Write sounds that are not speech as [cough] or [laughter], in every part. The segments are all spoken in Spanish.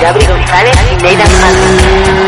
Gabri González y Nathan Hardy.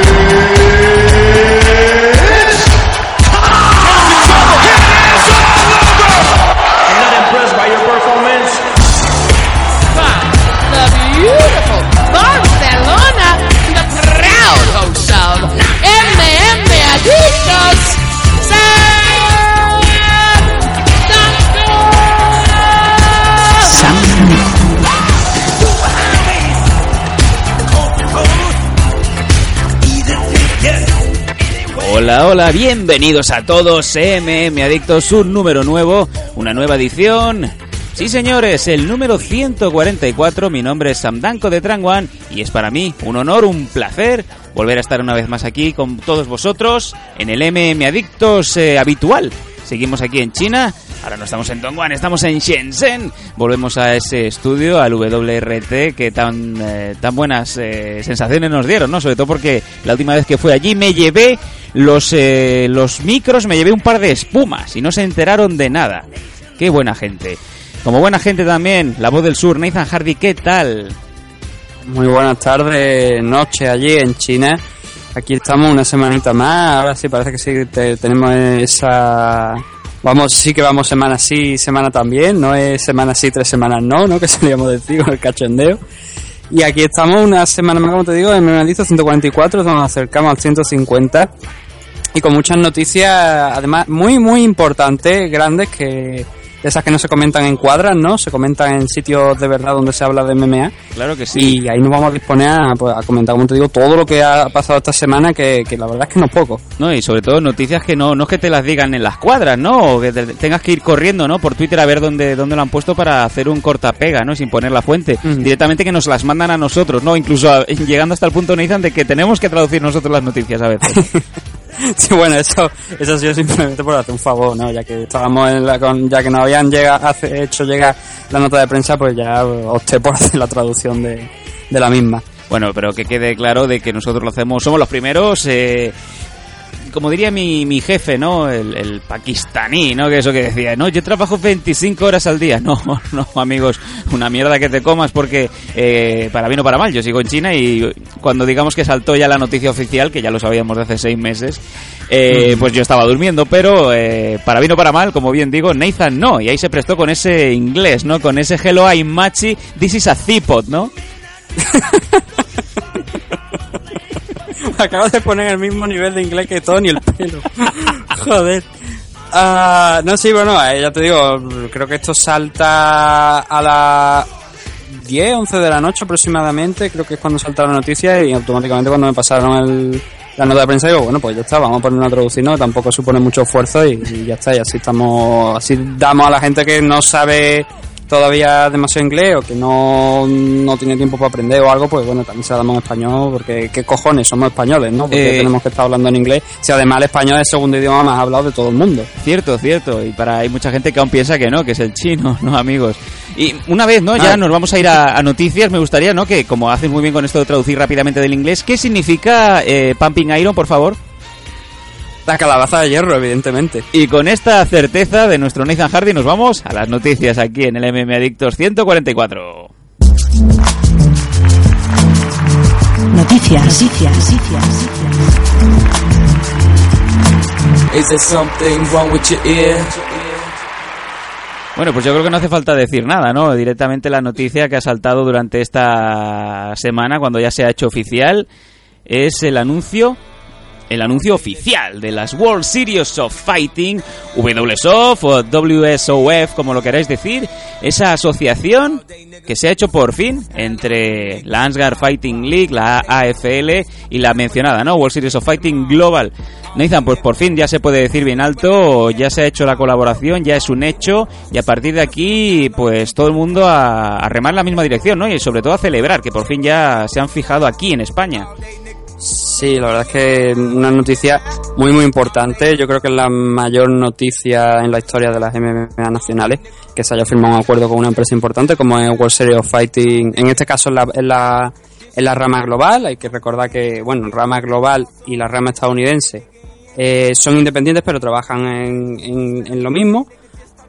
Hola, hola, bienvenidos a todos, MM Adictos, un número nuevo, una nueva edición. Sí, señores, el número 144, mi nombre es Samdanko de Tranguan y es para mí un honor, un placer volver a estar una vez más aquí con todos vosotros en el MM Adictos eh, habitual. Seguimos aquí en China, ahora no estamos en Dongguan, estamos en Shenzhen. Volvemos a ese estudio, al WRT, que tan, eh, tan buenas eh, sensaciones nos dieron, ¿no? Sobre todo porque la última vez que fui allí me llevé los, eh, los micros, me llevé un par de espumas y no se enteraron de nada. Qué buena gente. Como buena gente también, la voz del sur, Nathan Hardy, ¿qué tal? Muy buenas tardes, noche allí en China. Aquí estamos una semanita más. Ahora sí parece que sí te- tenemos esa. Vamos, sí que vamos semana sí, semana también. No es semana sí, tres semanas no, ¿no? [laughs] Que solíamos decir con el cachondeo. Y aquí estamos una semana más, como te digo, en Memalizo 144, nos acercamos al 150. Y con muchas noticias, además, muy, muy importantes, grandes, que de esas que no se comentan en cuadras, ¿no? Se comentan en sitios de verdad donde se habla de MMA. Claro que sí. Y ahí nos vamos a disponer a, pues, a comentar, como te digo, todo lo que ha pasado esta semana, que, que la verdad es que no es poco. No, y sobre todo noticias que no, no es que te las digan en las cuadras, ¿no? O que te- tengas que ir corriendo, ¿no? Por Twitter a ver dónde, dónde lo han puesto para hacer un cortapega, ¿no? Sin poner la fuente. Directamente que nos las mandan a nosotros, ¿no? Incluso a- llegando hasta el punto, Nathan, de que tenemos que traducir nosotros las noticias a veces. [laughs] [laughs] Bueno, eso, eso ha sido simplemente por hacer un favor, ¿no? Ya que estábamos en la, con, ya que nos habían llega, hace- hecho llegar la nota de prensa, pues ya opté por hacer la traducción de, de la misma. bueno, pero que quede claro de que nosotros lo hacemos, somos los primeros, eh, como diría mi, mi jefe, ¿no? El, el pakistaní, ¿no? Que eso que decía, no, yo trabajo 25 horas al día. [laughs] No, no, amigos, una mierda que te comas porque eh, para bien o para mal, yo sigo en China y cuando digamos que saltó ya la noticia oficial, que ya lo sabíamos de hace seis meses, eh, pues yo estaba durmiendo, pero eh, para bien o para mal, como bien digo, Nathan no, y ahí se prestó con ese inglés, ¿no? Con ese hello I'm machi, this is a zipot, ¿no? [laughs] [laughs] Acabas de poner el mismo nivel de inglés que Tony, el pelo. [laughs] Joder. Ah, no, sí, bueno, eh, ya te digo, creo que esto salta a las 10, 11 de la noche aproximadamente, creo que es cuando salta la noticia y automáticamente cuando me pasaron el, la nota de prensa digo, bueno, pues ya está, vamos a poner una traducción, ¿no? tampoco supone mucho esfuerzo y ya está, y así estamos, así damos a la gente que no sabe todavía demasiado inglés o que no, no tiene tiempo para aprender o algo, pues bueno, también se la damos en español porque qué cojones, somos españoles, ¿no? Porque Eh, tenemos que estar hablando en inglés, si además el español es el segundo idioma más hablado de todo el mundo. Cierto, cierto. Y para hay mucha gente que aún piensa que no, que es el chino, [laughs] ¿no, amigos? Y una vez, ¿no? Ya Ah. nos vamos a ir a, a noticias. Me gustaría, ¿no? Que como haces muy bien con esto de traducir rápidamente del inglés, ¿qué significa eh, Pumping Iron, por favor? La calabaza de hierro, evidentemente. Y con esta certeza de nuestro Nathan Hardy nos vamos a las noticias aquí en el MM Adictos 144. Noticias. Noticias. Is there something wrong with your ear? Bueno, pues yo creo que no hace falta decir nada, ¿no? Directamente la noticia que ha saltado durante esta semana, cuando ya se ha hecho oficial, es el anuncio, el anuncio oficial de las World Series of Fighting, WSOF o WSOF, como lo queráis decir, esa asociación que se ha hecho por fin entre la Ansgar Fighting League, la AFL y la mencionada, ¿no? World Series of Fighting Global. Nathan, pues por fin ya se puede decir bien alto, ya se ha hecho la colaboración, ya es un hecho y a partir de aquí, pues todo el mundo a, a remar la misma dirección, ¿no? Y sobre todo a celebrar que por fin ya se han fijado aquí en España. Sí, la verdad es que una noticia muy muy importante. Yo creo que es la mayor noticia en la historia de las MMA nacionales que se haya firmado un acuerdo con una empresa importante como es World Series of Fighting. En este caso en la, en la, en la rama global. Hay que recordar que, bueno, rama global y la rama estadounidense eh, son independientes pero trabajan en, en, en lo mismo.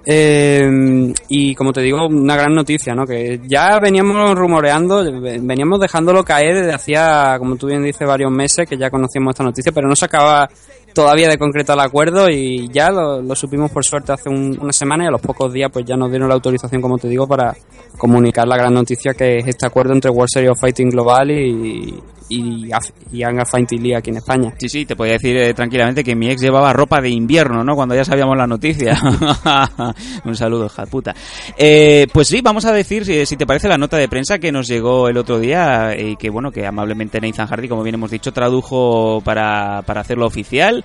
Eh, y como te digo, una gran noticia, ¿no? Que ya veníamos rumoreando, veníamos dejándolo caer desde hacía, como tú bien dices, varios meses que ya conocíamos esta noticia, pero no se acaba todavía de concretar el acuerdo y ya lo, lo supimos por suerte hace un- una semana y a los pocos días pues ya nos dieron la autorización, como te digo, para comunicar la gran noticia que es este acuerdo entre World Series of Fighting Global y, y, y Anga Fighting League aquí en España. Sí, sí, te podía decir eh, tranquilamente que mi ex llevaba ropa de invierno, ¿no? Cuando ya sabíamos la noticia. [laughs] Un saludo, hija puta. Eh, pues sí, vamos a decir, si, si te parece, la nota de prensa que nos llegó el otro día y que, bueno, que amablemente Nathan Hardy, como bien hemos dicho, tradujo para, para hacerlo oficial.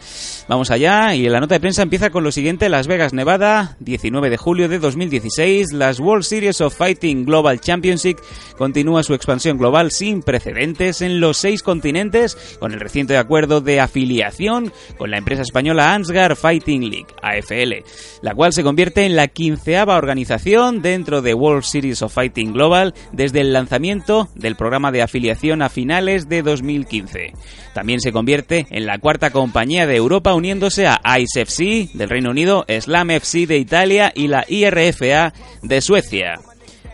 Vamos allá, y la nota de prensa empieza con lo siguiente. Las Vegas, Nevada, 19 de julio de 2016. Las World Series of Fighting Global Championship continúa su expansión global sin precedentes en los seis continentes con el reciente acuerdo de afiliación con la empresa española Ansgar Fighting League, AFL, la cual se convierte en la quinceava organización dentro de World Series of Fighting Global desde el lanzamiento del programa de afiliación a finales de 2015. También se convierte en la cuarta compañía de Europa uniéndose a ICE FC del Reino Unido, Slam FC de Italia y la IRFA de Suecia.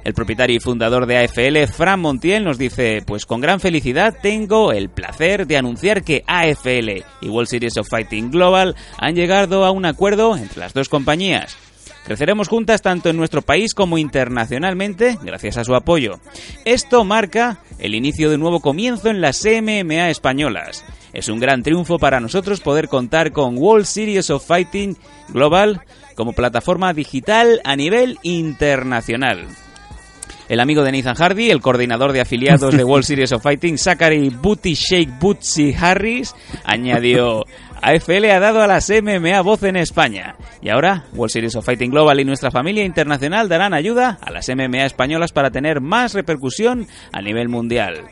El propietario y fundador de AFL, Fran Montiel, nos dice, pues con gran felicidad tengo el placer de anunciar que AFL y World Series of Fighting Global han llegado a un acuerdo entre las dos compañías. Creceremos juntas tanto en nuestro país como internacionalmente gracias a su apoyo. Esto marca el inicio de un nuevo comienzo en las MMA españolas. Es un gran triunfo para nosotros poder contar con World Series of Fighting Global como plataforma digital a nivel internacional. El amigo de Nathan Hardy, el coordinador de afiliados de World Series of Fighting, Zachary Booty Shake Bootsy Harris, añadió... AFL ha dado a las MMA voz en España. Y ahora, World Series of Fighting Global y nuestra familia internacional darán ayuda a las MMA españolas para tener más repercusión a nivel mundial.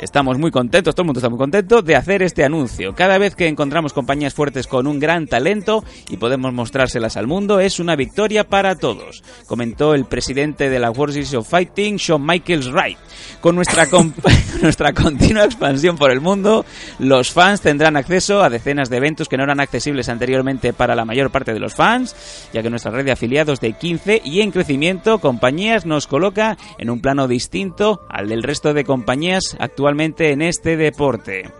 Estamos muy contentos, todo el mundo está muy contento de hacer este anuncio. Cada vez que encontramos compañías fuertes con un gran talento y podemos mostrárselas al mundo es una victoria para todos, comentó el presidente de la World Series of Fighting, Shawn Michaels Wright. Con nuestra, [laughs] con nuestra continua expansión por el mundo, los fans tendrán acceso a decenas de eventos que no eran accesibles anteriormente para la mayor parte de los fans, ya que nuestra red de afiliados de 15 y en crecimiento compañías nos coloca en un plano distinto al del resto de compañías actualmente en este deporte.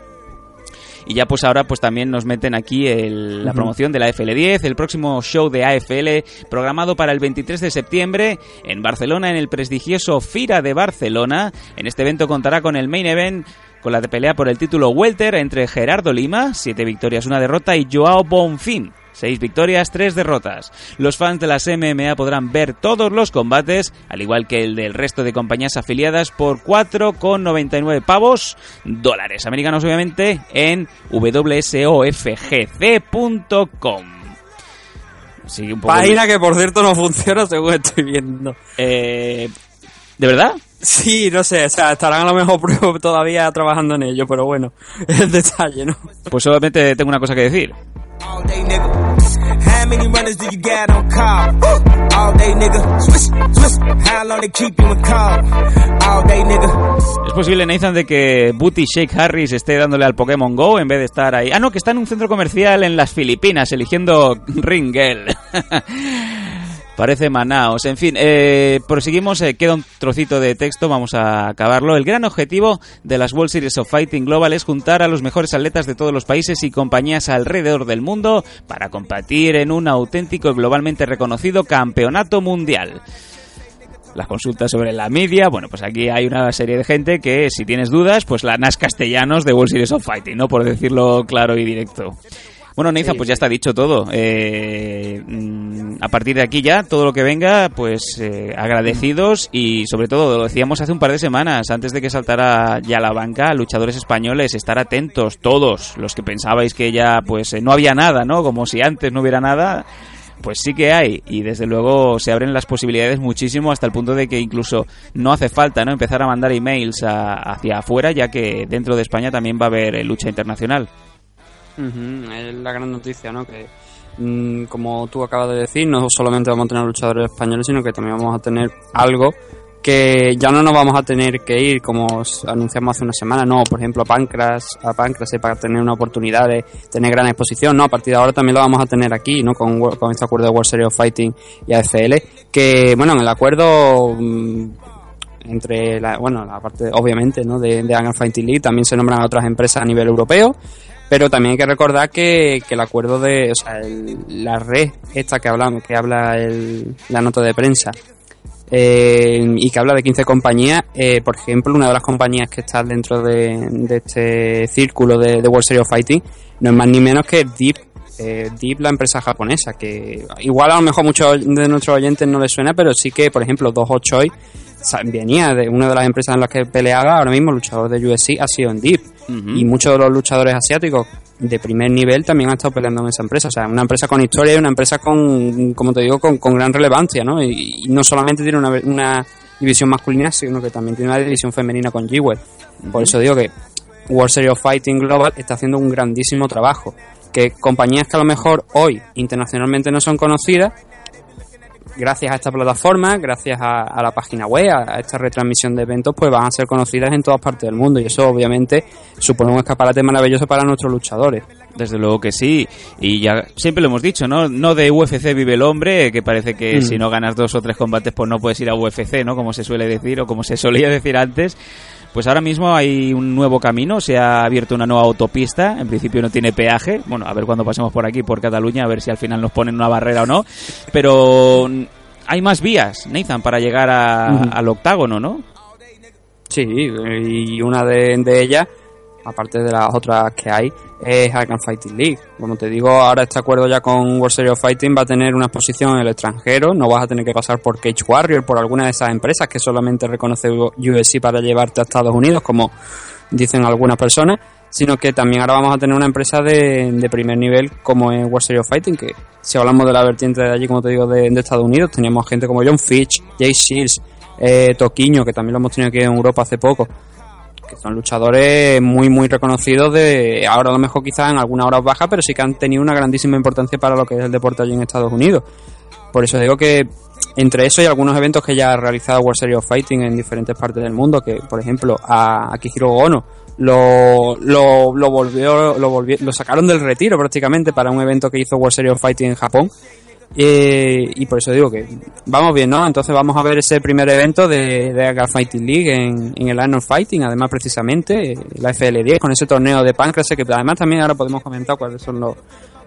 Y ya pues ahora pues también nos meten aquí el- la promoción de la FL10, el próximo show de AFL programado para el 23 de septiembre en Barcelona en el prestigioso Fira de Barcelona. En este evento contará con el main event con la de pelea por el título Welter entre Gerardo Lima, siete victorias, una derrota, y Joao Bonfim, seis victorias, tres derrotas. Los fans de las MMA podrán ver todos los combates, al igual que el del resto de compañías afiliadas, por 4,99 pavos, dólares americanos obviamente, en wsofgc.com. Página que por cierto no funciona según estoy viendo. Eh, ¿De verdad? Sí, no sé, o sea, estarán a lo mejor [laughs] todavía trabajando en ello, pero bueno, es [laughs] el detalle, ¿no? Pues solamente tengo una cosa que decir. ¿Es posible, Nathan, de que Booty Shake Harris esté dándole al Pokémon Go en vez de estar ahí? Ah, no, que está en un centro comercial en las Filipinas eligiendo Ringel. [laughs] Parece Manaos. En fin, eh, proseguimos. eh, queda un trocito de texto, vamos a acabarlo. El gran objetivo de las World Series of Fighting Global es juntar a los mejores atletas de todos los países y compañías alrededor del mundo para competir en un auténtico y globalmente reconocido campeonato mundial las consultas sobre la media. Bueno, pues aquí hay una serie de gente que, si tienes dudas, pues la NAS Castellanos de World Series of Fighting, ¿no? Por decirlo claro y directo. Bueno, Neiza, pues ya está dicho todo. Eh, mm, a partir de aquí ya, todo lo que venga, pues eh, agradecidos y sobre todo, lo decíamos hace un par de semanas, antes de que saltara ya la banca, luchadores españoles, estar atentos, todos, los que pensabais que ya pues eh, no había nada, ¿no? Como si antes no hubiera nada, pues sí que hay y desde luego se abren las posibilidades muchísimo hasta el punto de que incluso no hace falta no empezar a mandar emails a- hacia afuera ya que dentro de España también va a haber eh, lucha internacional. Ujú, Es la gran noticia, ¿no? Que, mm, como tú acabas de decir, no solamente vamos a tener luchadores españoles, sino que también vamos a tener algo que ya no nos vamos a tener que ir como os anunciamos hace una semana, no, por ejemplo a Pancras, a Pancras eh, para tener una oportunidad de tener gran exposición, no, a partir de ahora también lo vamos a tener aquí, ¿no? Con, con este acuerdo de World Series of Fighting y AFL, que bueno, en el acuerdo mm, entre la, bueno, la parte obviamente, ¿no? de, de Angle Fighting League también se nombran otras empresas a nivel europeo, pero también hay que recordar que, que el acuerdo de, o sea, el- la red esta que hablamos, que habla el, la nota de prensa, eh, y que habla de 15 compañías. eh, por ejemplo, una de las compañías que está dentro de, de este círculo de, World Series of Fighting no es más ni menos que Deep. eh, Deep, la empresa japonesa, que igual a lo mejor muchos de nuestros oyentes no les suena, pero sí que, por ejemplo, 2 Choi venía de una de las empresas en las que peleaba ahora mismo, luchador de UFC, ha sido en Deep. Y muchos de los luchadores asiáticos de primer nivel también han estado peleando en esa empresa. O sea, una empresa con historia y una empresa con, como te digo, con, con gran relevancia, ¿no? Y, y no solamente tiene una, una división masculina, sino que también tiene una división femenina con G-Well. Por eso digo que World Series of Fighting Global está haciendo un grandísimo trabajo. Que compañías que a lo mejor hoy internacionalmente no son conocidas, gracias a esta plataforma, gracias a, a la página web, a, a esta retransmisión de eventos, pues van a ser conocidas en todas partes del mundo. Y eso obviamente supone un escaparate maravilloso para nuestros luchadores. Desde luego que sí, y ya siempre lo hemos dicho, ¿no? No de UFC vive el hombre, que parece que Mm. si no ganas dos o tres combates pues no puedes ir a UFC, ¿no? Como se suele decir o como se solía decir antes. Pues ahora mismo hay un nuevo camino, se ha abierto una nueva autopista, en principio no tiene peaje, bueno, a ver cuando pasemos por aquí, por Cataluña, a ver si al final nos ponen una barrera o no, pero hay más vías, Nathan, para llegar a- al octágono, ¿no? Sí, y una de, de ellas, aparte de las otras que hay, es Hakan Fighting League. Como te digo, ahora este acuerdo ya con World Series of Fighting va a tener una exposición en el extranjero, no vas a tener que pasar por Cage Warrior, por alguna de esas empresas que solamente reconoce UFC para llevarte a Estados Unidos, como dicen algunas personas, sino que también ahora vamos a tener una empresa de, primer nivel como es World Series of Fighting, que si hablamos de la vertiente de allí, como te digo, de, de Estados Unidos, teníamos gente como John Fitch, Jay Shields, eh, Toquiño, que también lo hemos tenido aquí en Europa hace poco, que son luchadores muy, muy reconocidos de ahora a lo mejor quizás en algunas horas bajas, pero sí que han tenido una grandísima importancia para lo que es el deporte allí en Estados Unidos. Por eso digo que entre eso y algunos eventos que ya ha realizado World Series of Fighting en diferentes partes del mundo, que por ejemplo a Akihiro Ono lo, lo, lo volvió, lo volvió, lo sacaron del retiro prácticamente para un evento que hizo World Series of Fighting en Japón. Eh, y por eso digo que vamos bien, ¿no? Entonces vamos a ver ese primer evento de, de Fighting League en, en el Arnold Fighting, además precisamente eh, la FL10 con ese torneo de Pancras, que además también ahora podemos comentar cuáles son los,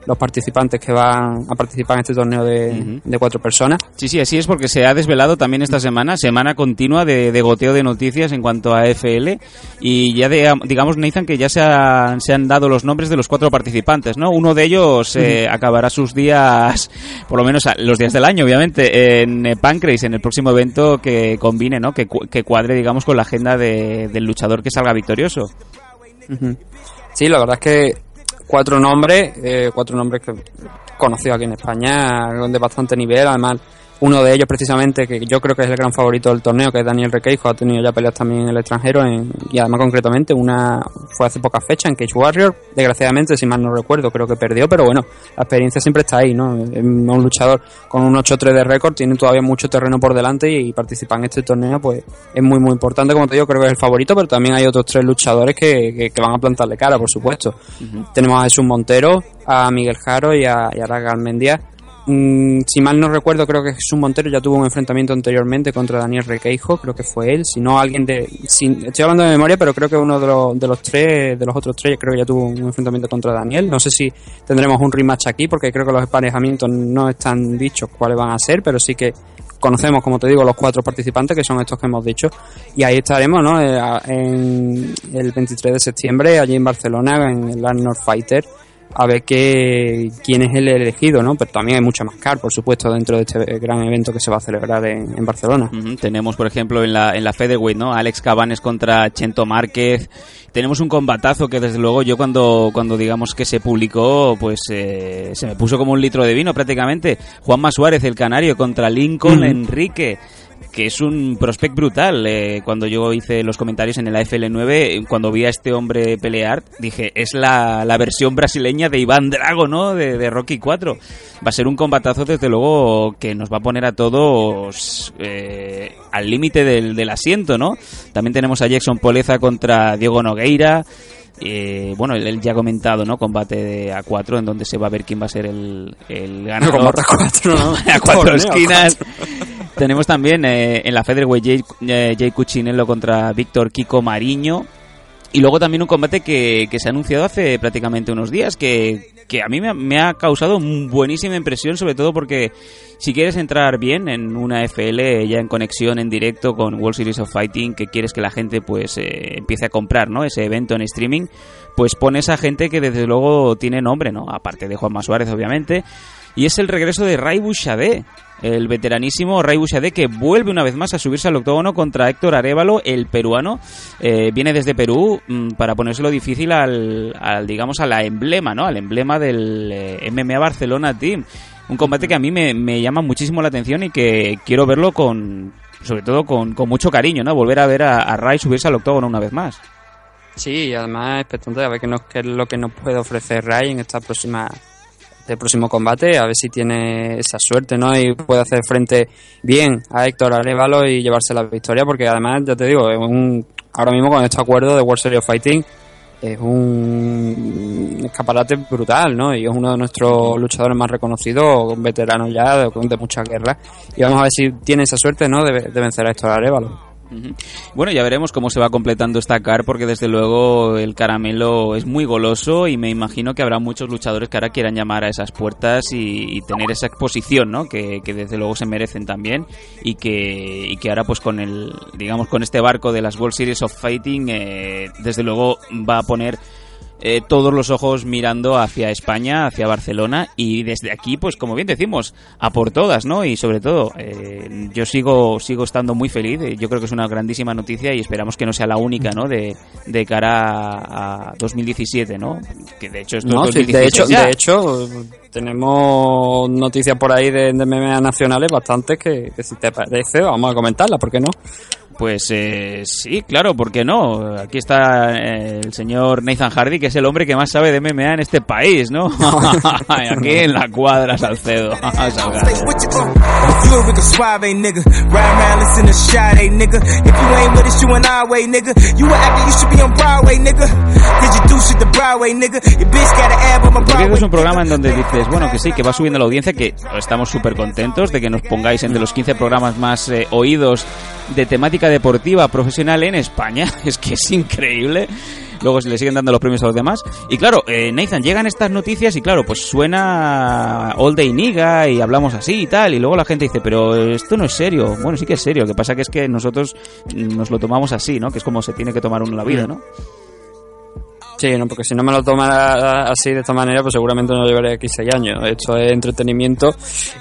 los participantes que van a participar en este torneo de, de cuatro personas. Sí, sí, así es porque se ha desvelado también esta semana, semana continua de, de goteo de noticias en cuanto a FL y ya de- digamos, Nathan, que ya se, han- se han dado los nombres de los cuatro participantes, ¿no? Uno de ellos eh, acabará sus días, [laughs] por lo menos los días del año, obviamente, en eh, Pancrase, en el próximo evento que combine, ¿no? Que, que cuadre, digamos, con la agenda de- del luchador que salga victorioso. Sí, la verdad es que cuatro nombres, eh, cuatro nombres que conocidos aquí en España, de bastante nivel, además uno de ellos precisamente, que yo creo que es el gran favorito del torneo, que es Daniel Requeijo, ha tenido ya peleas también en el extranjero, en- y además concretamente una fue hace poca fecha en Cage Warrior, desgraciadamente, si mal no recuerdo, creo que perdió, pero bueno, la experiencia siempre está ahí, ¿no? Es un luchador con un 8-3 de récord, tiene todavía mucho terreno por delante y, participar en este torneo, pues es muy, muy importante, como te digo, creo que es el favorito, pero también hay otros tres luchadores que, que- que van a plantarle cara, por supuesto. Tenemos a Jesús Montero, a Miguel Jaro y a, y a Raga. Mm, si mal no recuerdo, creo que Jesús Montero ya tuvo un enfrentamiento anteriormente contra Daniel Requeijo, creo que fue él, si no alguien de... sin- estoy hablando de memoria, pero creo que uno de los, de los tres, de los otros tres, creo que ya tuvo un enfrentamiento contra Daniel. No sé si tendremos un rematch aquí, porque creo que los emparejamientos no están dichos cuáles van a ser, pero sí que conocemos, como te digo, los cuatro participantes, que son estos que hemos dicho, y ahí estaremos, ¿no? Eh, En el 23 de septiembre, allí en Barcelona, en el Arnold Fighter, a ver qué, quién es el elegido, ¿no? Pero también hay mucha más car, por supuesto, dentro de este gran evento que se va a celebrar en, en Barcelona. Tenemos, por ejemplo, en la, en la Featherweight, ¿no? Alex Cabanes contra Chento Márquez. Tenemos un combatazo que, desde luego, yo cuando, cuando digamos que se publicó, pues eh, se me puso como un litro de vino prácticamente. Juanma Suárez, el canario, contra Lincoln. Enrique. Que es un prospect brutal. Eh, cuando yo hice los comentarios en el AFL9, eh, cuando vi a este hombre pelear, dije, es la, la versión brasileña de Iván Drago, ¿no? De, de Rocky 4. Va a ser un combatazo, desde luego, que nos va a poner a todos eh, al límite del, del asiento, ¿no? También tenemos a Jackson Poleza contra Diego Nogueira. Eh, bueno, el ya comentado, ¿no? Combate de A4, en donde se va a ver quién va a ser el, el ganador. Combate a cuatro, ¿no? [laughs] a cuatro Torneo, esquinas. Tenemos también eh, en la Featherweight Jay, eh, Jay contra Víctor Kiko Mariño. Y luego también un combate que, que se ha anunciado hace prácticamente unos días, que, que a mí me me ha causado buenísima impresión, sobre todo porque si quieres entrar bien en una FL ya en conexión, en directo con World Series of Fighting, que quieres que la gente pues eh, empiece a comprar ¿no? ese evento en streaming, pues pones a gente que desde luego tiene nombre, ¿no? aparte de Juanma Suárez obviamente, y es el regreso de Ray Bouchardé, el veteranísimo Ray Bouchardé que vuelve una vez más a subirse al octógono contra Héctor Arevalo, el peruano. Eh, viene desde Perú mm, para ponérselo difícil al, digamos, a la emblema, ¿no? Al emblema del eh, MMA Barcelona Team. Un combate que a mí me, llama muchísimo la atención y que quiero verlo con, sobre todo con, con mucho cariño, ¿no? Volver a ver a, a Ray subirse al octógono una vez más. Sí, y además expectante de ver qué, nos, qué es lo que nos puede ofrecer Ray en esta próxima este próximo combate, a ver si tiene esa suerte, ¿no? Y puede hacer frente bien a Héctor Arevalo y llevarse la victoria, porque además, ya te digo, un, ahora mismo con este acuerdo de World Series of Fighting es un escaparate brutal, ¿no? Y es uno de nuestros luchadores más reconocidos, veterano ya de, de muchas guerras. Y vamos a ver si tiene esa suerte, ¿no? De, de vencer a Héctor Arevalo. Bueno, ya veremos cómo se va completando esta car, porque desde luego el caramelo es muy goloso y me imagino que habrá muchos luchadores que ahora quieran llamar a esas puertas y, y tener esa exposición, ¿no? Que, que desde luego se merecen también y que, y que ahora pues con el, digamos, con este barco de las World Series of Fighting, eh, desde luego va a poner eh, todos los ojos mirando hacia España, hacia Barcelona y desde aquí, pues como bien decimos, a por todas, ¿no? Y sobre todo, eh, yo sigo sigo estando muy feliz, eh, yo creo que es una grandísima noticia y esperamos que no sea la única, ¿no? De, de cara a, a 2017, ¿no? Que de hecho esto No, es sí, 2016 de hecho, ya. de hecho, tenemos noticias por ahí de, de MMA nacionales bastantes que, que si te parece vamos a comentarlas, ¿por qué no? Pues eh, sí, claro, ¿por qué no? Aquí está eh, el señor Nathan Hardy, que es el hombre que más sabe de MMA en este país, ¿no? [laughs] [laughs] Aquí en la cuadra, Salcedo. Este es un programa en donde dices, bueno, que sí, que va subiendo la audiencia, que estamos súper contentos de que nos pongáis entre los 15 programas más eh, oídos de temática deportiva profesional en España. [laughs] Es que es increíble. Luego se le siguen dando los premios a los demás. Y claro, eh, Nathan, llegan estas noticias y claro, pues suena All Day Niga y hablamos así y tal. Y luego la gente dice, pero esto no es serio. Bueno, sí que es serio. Lo que pasa que es que nosotros nos lo tomamos así, ¿no? Que es como se tiene que tomar uno la vida, ¿no? Sí, no, porque si no me lo tomara así de esta manera, pues seguramente no llevaré aquí seis años. Esto es entretenimiento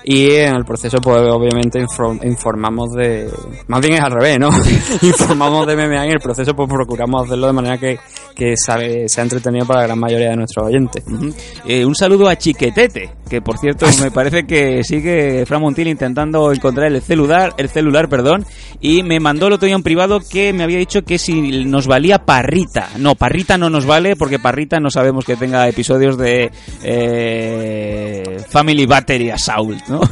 y en el proceso, pues obviamente infor- informamos de. Más bien es al revés, ¿no? [laughs] informamos de MMA y en el proceso, pues procuramos hacerlo de manera que, que sabe- sea entretenido para la gran mayoría de nuestros oyentes. Ujú. Eh, un saludo a Chiquetete, que por cierto me parece que sigue Fran Montiel intentando encontrar el celular, el celular, perdón, y me mandó el otro día en privado que me había dicho que si nos valía Parrita. No, Parrita no nos vale porque Parrita no sabemos que tenga episodios de eh, Family Battery Assault, ¿no? [laughs]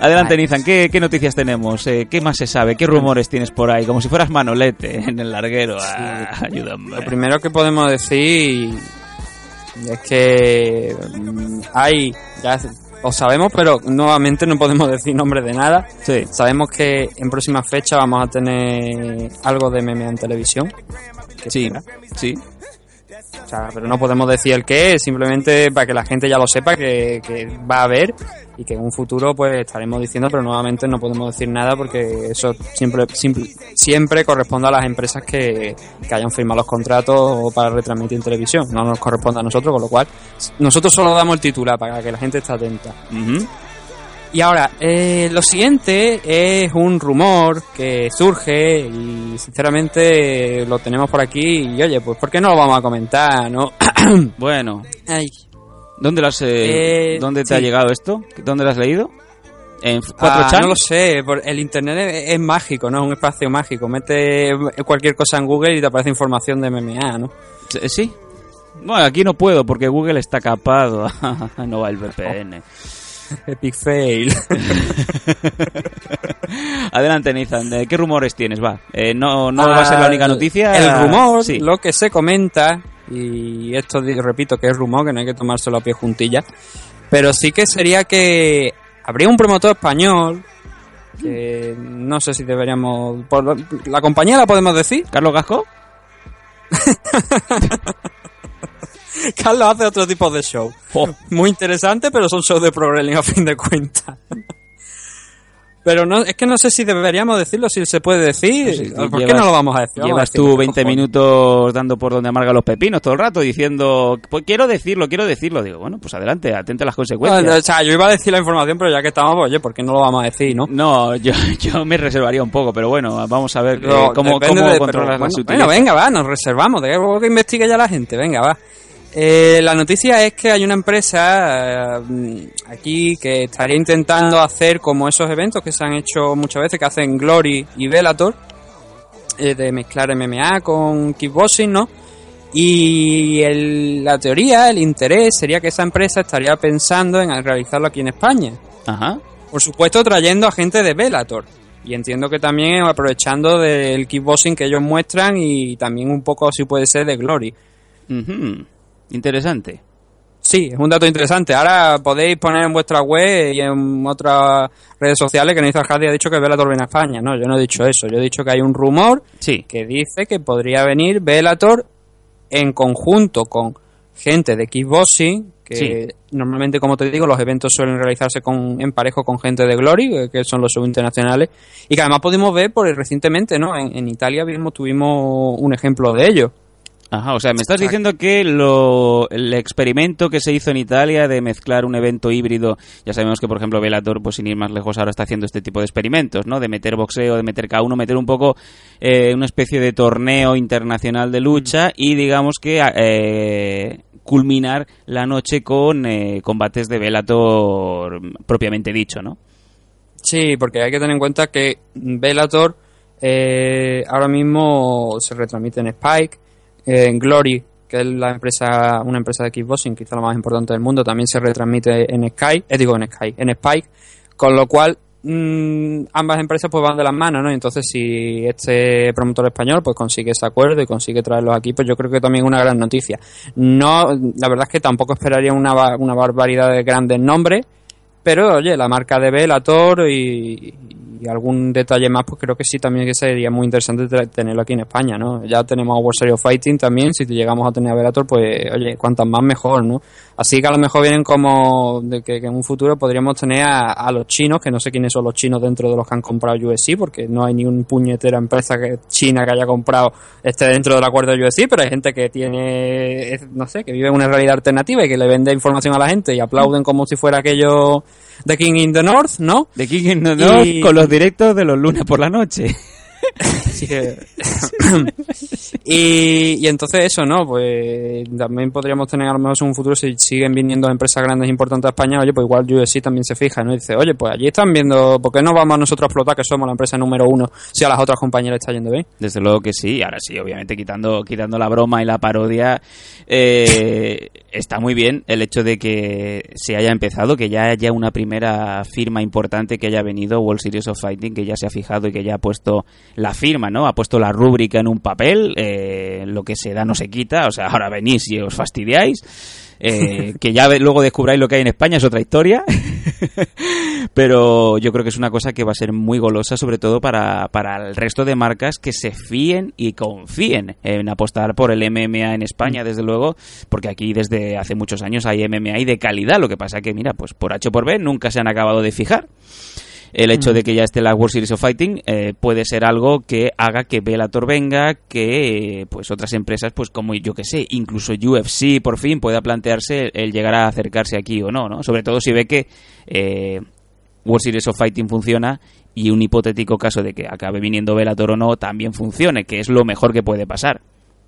Adelante, Nizan, ¿qué, qué noticias tenemos? Eh, ¿Qué más se sabe? ¿Qué rumores tienes por ahí? Como si fueras Manolete [laughs] en el larguero. Ah, ayúdame. Lo primero que podemos decir es que mm, hay, ya os sabemos, pero nuevamente no podemos [laughs] decir nombre de nada. Sí. Sabemos que en próxima fecha vamos a tener algo de meme en televisión. Sí, será. sí. O sea, pero no podemos decir el qué, simplemente para que la gente ya lo sepa que, que va a haber y que en un futuro pues estaremos diciendo, pero nuevamente no podemos decir nada porque eso siempre siempre, corresponde a las empresas que, que hayan firmado los contratos para retransmitir en televisión. No nos corresponde a nosotros, con lo cual nosotros solo damos el titular para que la gente esté atenta. Y ahora, eh, lo siguiente es un rumor que surge y sinceramente lo tenemos por aquí y oye, pues ¿por qué no lo vamos a comentar, no? [clears throat] Bueno, Ay, ¿dónde, lo has, eh, Eh, ¿dónde te sí. ha llegado esto? ¿Dónde lo has leído? ¿En Ah, 4chan? no lo sé, el internet es, es mágico, ¿no? Es un espacio mágico. Mete cualquier cosa en Google y te aparece información de MMA, ¿no? Eh, ¿Sí? Bueno, aquí no puedo porque Google está capado. [laughs] no va el VPN. [laughs] Epic fail. [laughs] Adelante, Nathan. ¿de ¿Qué rumores tienes? Va. Eh, no no va a ser la única noticia. El rumor, Sí. lo que se comenta, y esto repito que es rumor, que no hay que tomárselo a pie juntilla, pero sí que sería que habría un promotor español que no sé si deberíamos... ¿La compañía la podemos decir? ¿Carlos Gasco? [laughs] [laughs] Carlos hace otro tipo de show. Oh. Muy interesante, pero son shows de pro wrestling [laughs] a fin de cuentas. Pero no, es que no sé si deberíamos decirlo, si se puede decir. ¿Por qué llevas- no lo vamos a decir? A Llevas tú ¿qué 20 cojones? minutos dando por donde amarga los pepinos todo el rato diciendo, pues quiero decirlo, quiero decirlo. Digo, bueno, pues adelante, atente a las consecuencias. O sea, yo iba a decir la información, pero ya que estamos, pues, oye, ¿por qué no lo vamos a decir, no? No, yo, [laughs] yo me reservaría un poco, pero bueno, vamos a ver eh, cómo, cómo de- controlas pero la bueno, bueno, venga, va, nos reservamos, de que investigue ya la gente, venga, va. Eh, la noticia es que hay una empresa eh, aquí que estaría intentando hacer como esos eventos que se han hecho muchas veces, que hacen Glory y Bellator, eh, de mezclar MMA con kickboxing, ¿no? Y el- la teoría, el interés sería que esa empresa estaría pensando en realizarlo aquí en España. Ajá. Por supuesto, trayendo a gente de Bellator. Y entiendo que también aprovechando del kickboxing que ellos muestran y también un poco, si puede ser, de Glory. Ujú. Interesante. Sí, es un dato interesante. Ahora podéis poner en vuestra web y en otras redes sociales que Nathan Hardy ha dicho que Bellator viene a España. No, yo no he dicho eso. Yo he dicho que hay un rumor Sí. que dice que podría venir Bellator en conjunto con gente de kickboxing, que Sí. normalmente, como te digo, los eventos suelen realizarse con, en parejo con gente de Glory, eh, que son los subinternacionales, y que además pudimos ver por recientemente, ¿no? En, en Italia mismo tuvimos un ejemplo de ello. Ajá, o sea, me estás Exacto. diciendo que lo, el experimento que se hizo en Italia de mezclar un evento híbrido, ya sabemos que, por ejemplo, Bellator, pues sin ir más lejos, ahora está haciendo este tipo de experimentos, ¿no? De meter boxeo, de meter K1, meter un poco eh, una especie de torneo internacional de lucha y, digamos que, eh, culminar la noche con eh, combates de Bellator propiamente dicho, ¿no? Sí, porque hay que tener en cuenta que Bellator eh, ahora mismo se retransmite en Spike, en Glory, que es la empresa, una empresa de kickboxing, quizá la más importante del mundo, también se retransmite en Sky, eh, digo en Sky, en Spike, con lo cual mm, ambas empresas pues van de las manos, ¿no? Entonces si este promotor español pues consigue ese acuerdo y consigue traerlos aquí, pues yo creo que también es una gran noticia. No, la verdad es que tampoco esperaría una, una barbaridad de grandes nombres, pero oye, la marca de Bellator y, y algún detalle más, pues creo que sí también que sería muy interesante tenerlo aquí en España, ¿no? Ya tenemos a World Series Fighting también, si llegamos a tener a Bellator, pues oye, cuantas más mejor, ¿no? Así que a lo mejor vienen como de que, en un futuro podríamos tener a, los chinos, que no sé quiénes son los chinos dentro de los que han comprado UFC, porque no hay ni un puñetera empresa que, china que haya comprado este dentro del acuerdo de UFC, pero hay gente que tiene, no sé, que vive una realidad alternativa y que le vende información a la gente y aplauden como si fuera aquello de King in the North, ¿no? De King in the North Y- con los directos de los lunes por la noche. Así [laughs] y, entonces eso, ¿no? Pues también podríamos tener a lo mejor en un futuro si siguen viniendo empresas grandes e importantes a España, oye, pues igual UFC también se fija, ¿no? Dice, oye, pues allí están viendo, ¿por qué no vamos nosotros a explotar que somos la empresa número uno si a las otras compañías les está yendo bien? Desde luego que sí, ahora sí, obviamente quitando, quitando la broma y la parodia, eh, está muy bien el hecho de que se haya empezado, que ya haya una primera firma importante que haya venido, World Series of Fighting, que ya se ha fijado y que ya ha puesto la firma, ¿no? Ha puesto la rúbrica en un papel, eh, lo que se da no se quita, o sea, ahora venís y os fastidiáis. eh, [laughs] que ya luego descubráis lo que hay en España es otra historia [laughs] pero yo creo que es una cosa que va a ser muy golosa sobre todo para, para el resto de marcas que se fíen y confíen en apostar por el MMA en España desde luego porque aquí desde hace muchos años hay MMA y de calidad lo que pasa que mira pues por H o por B nunca se han acabado de fijar el hecho de que ya esté la World Series of Fighting eh, puede ser algo que haga que Bellator venga, que pues otras empresas, pues como yo que sé, incluso UFC por fin pueda plantearse el, llegar a acercarse aquí o no, ¿no? Sobre todo si ve que eh, World Series of Fighting funciona y un hipotético caso de que acabe viniendo Bellator o no también funcione, que es lo mejor que puede pasar.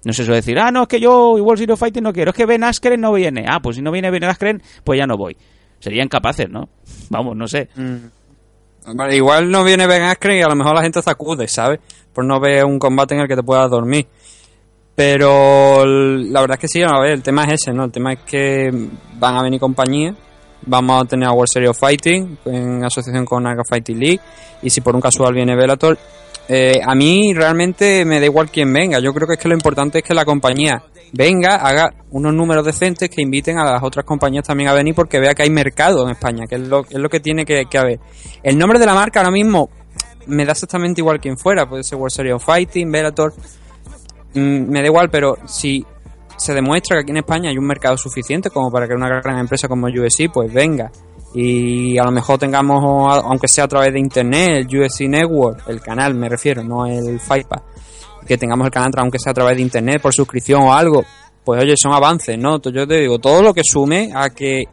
No se suele decir, ah, no, es que yo World Series of Fighting no quiero, es que Ben Askren no viene. Ah, pues si no viene Ben Askren, pues ya no voy. Serían capaces, ¿no? Vamos, no sé. Igual no viene Ben Askren y a lo mejor la gente se acude, ¿sabes? Por no ver un combate en el que te puedas dormir. Pero la verdad es que sí, el tema es ese, ¿no? El tema es que van a venir compañías, vamos a tener a World Series of Fighting en asociación con Naga Fighting League y si por un casual viene Bellator, eh, a mí realmente me da igual quién venga, yo creo que es que lo importante es que la compañía venga, haga unos números decentes que inviten a las otras compañías también a venir porque vea que hay mercado en España, que es lo, es lo que tiene que, que haber. El nombre de la marca ahora mismo me da exactamente igual quien fuera, puede ser World Series of Fighting, Bellator, Mm, me da igual, pero si se demuestra que aquí en España hay un mercado suficiente como para que una gran empresa como UFC pues venga y a lo mejor tengamos, aunque sea a través de internet, el UFC Network, el canal me refiero, no el Fight Pass, que tengamos el canal aunque sea a través de internet por suscripción o algo, pues oye, son avances, ¿no? Yo te digo, todo lo que sume a que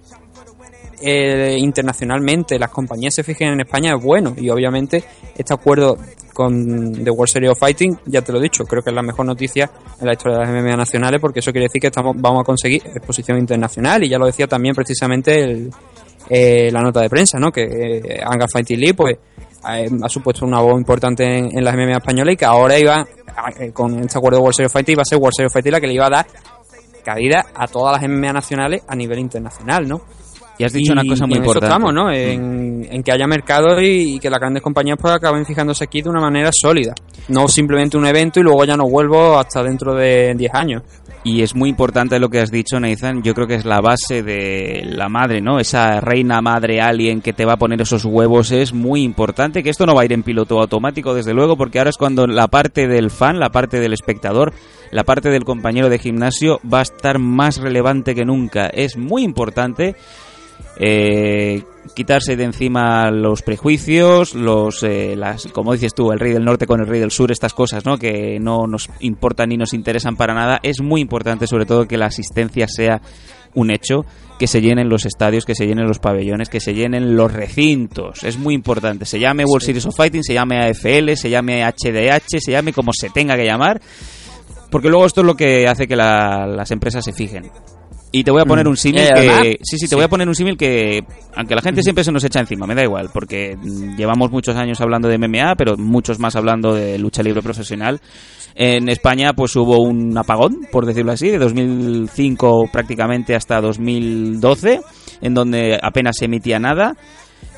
eh, internacionalmente las compañías se fijen en España es bueno y obviamente este acuerdo con The World Series of Fighting, ya te lo he dicho, creo que es la mejor noticia en la historia de las MMA nacionales porque eso quiere decir que estamos, vamos a conseguir exposición internacional y ya lo decía también precisamente el, eh, la nota de prensa, ¿no? Que eh, Anga Fighting League pues ha, ha supuesto una voz importante en, en las MMA españolas y que ahora iba eh, con este acuerdo de World Series Fighting iba a ser World Series Fighting la que le iba a dar cabida a todas las MMA nacionales a nivel internacional, ¿no? Y has dicho una cosa muy en eso importante. estamos, ¿no? En, en que haya mercado y, y que las grandes compañías pues acaben fijándose aquí de una manera sólida. No simplemente un evento y luego ya no vuelvo hasta dentro de 10 años. Y es muy importante lo que has dicho, Nathan. Yo creo que es la base de la madre, ¿no? Esa reina madre alien que te va a poner esos huevos es muy importante. Que esto no va a ir en piloto automático, desde luego, porque ahora es cuando la parte del fan, la parte del espectador, la parte del compañero de gimnasio va a estar más relevante que nunca. Es muy importante eh, quitarse de encima los prejuicios, los, eh, las, como dices tú, el rey del norte con el rey del sur, estas cosas, ¿no? Que no nos importan ni nos interesan para nada. Es muy importante, sobre todo, que la asistencia sea un hecho, que se llenen los estadios, que se llenen los pabellones, que se llenen los recintos. Es muy importante. Se llame World Series of Fighting, se llame AFL, se llame HDH, se llame como se tenga que llamar. Porque luego esto es lo que hace que la- las empresas se fijen. Y te voy a poner un símil Eh, que... Sí, sí, te voy a poner un símil que... Aunque la gente siempre se nos echa encima, me da igual, porque mm, llevamos muchos años hablando de MMA, pero muchos más hablando de lucha libre profesional. En España pues hubo un apagón, por decirlo así, de 2005 prácticamente hasta 2012, en donde apenas se emitía nada.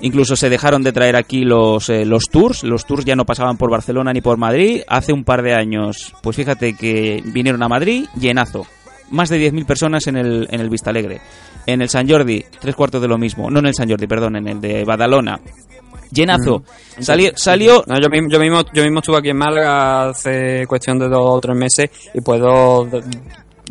Incluso se dejaron de traer aquí los, eh, los tours. Los tours ya no pasaban por Barcelona ni por Madrid. Hace un par de años, pues fíjate que vinieron a Madrid, llenazo. Más de 10.000 personas en el, en el Vista Alegre. En el San Jordi, tres cuartos de lo mismo. No en el San Jordi, perdón, en el de Badalona. Llenazo. Salió, salió No, yo, mismo, yo, mismo, yo mismo estuve aquí en Málaga hace cuestión de dos o tres meses y puedo.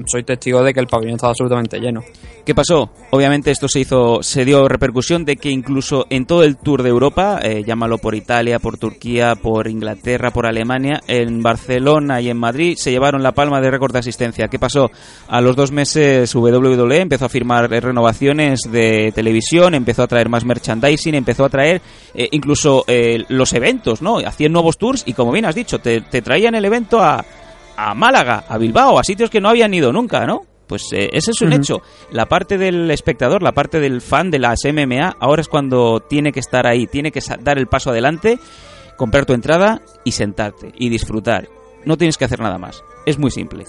Soy testigo de que el pabellón estaba absolutamente lleno. ¿Qué pasó? Obviamente esto se hizo, se dio repercusión de que incluso en todo el tour de Europa, eh, llámalo por Italia, por Turquía, por Inglaterra, por Alemania, en Barcelona y en Madrid se llevaron la palma de récord de asistencia. ¿Qué pasó? A los dos meses WWE empezó a firmar renovaciones de televisión, empezó a traer más merchandising, empezó a traer eh, incluso eh, los eventos, ¿no? Hacían nuevos tours y como bien has dicho, te, te traían el evento a, a Málaga, a Bilbao, a sitios que no habían ido nunca, ¿no? Pues eh, ese es un hecho. La parte del espectador, la parte del fan de las MMA, ahora es cuando tiene que estar ahí, tiene que dar el paso adelante, comprar tu entrada y sentarte y disfrutar. No tienes que hacer nada más. Es muy simple.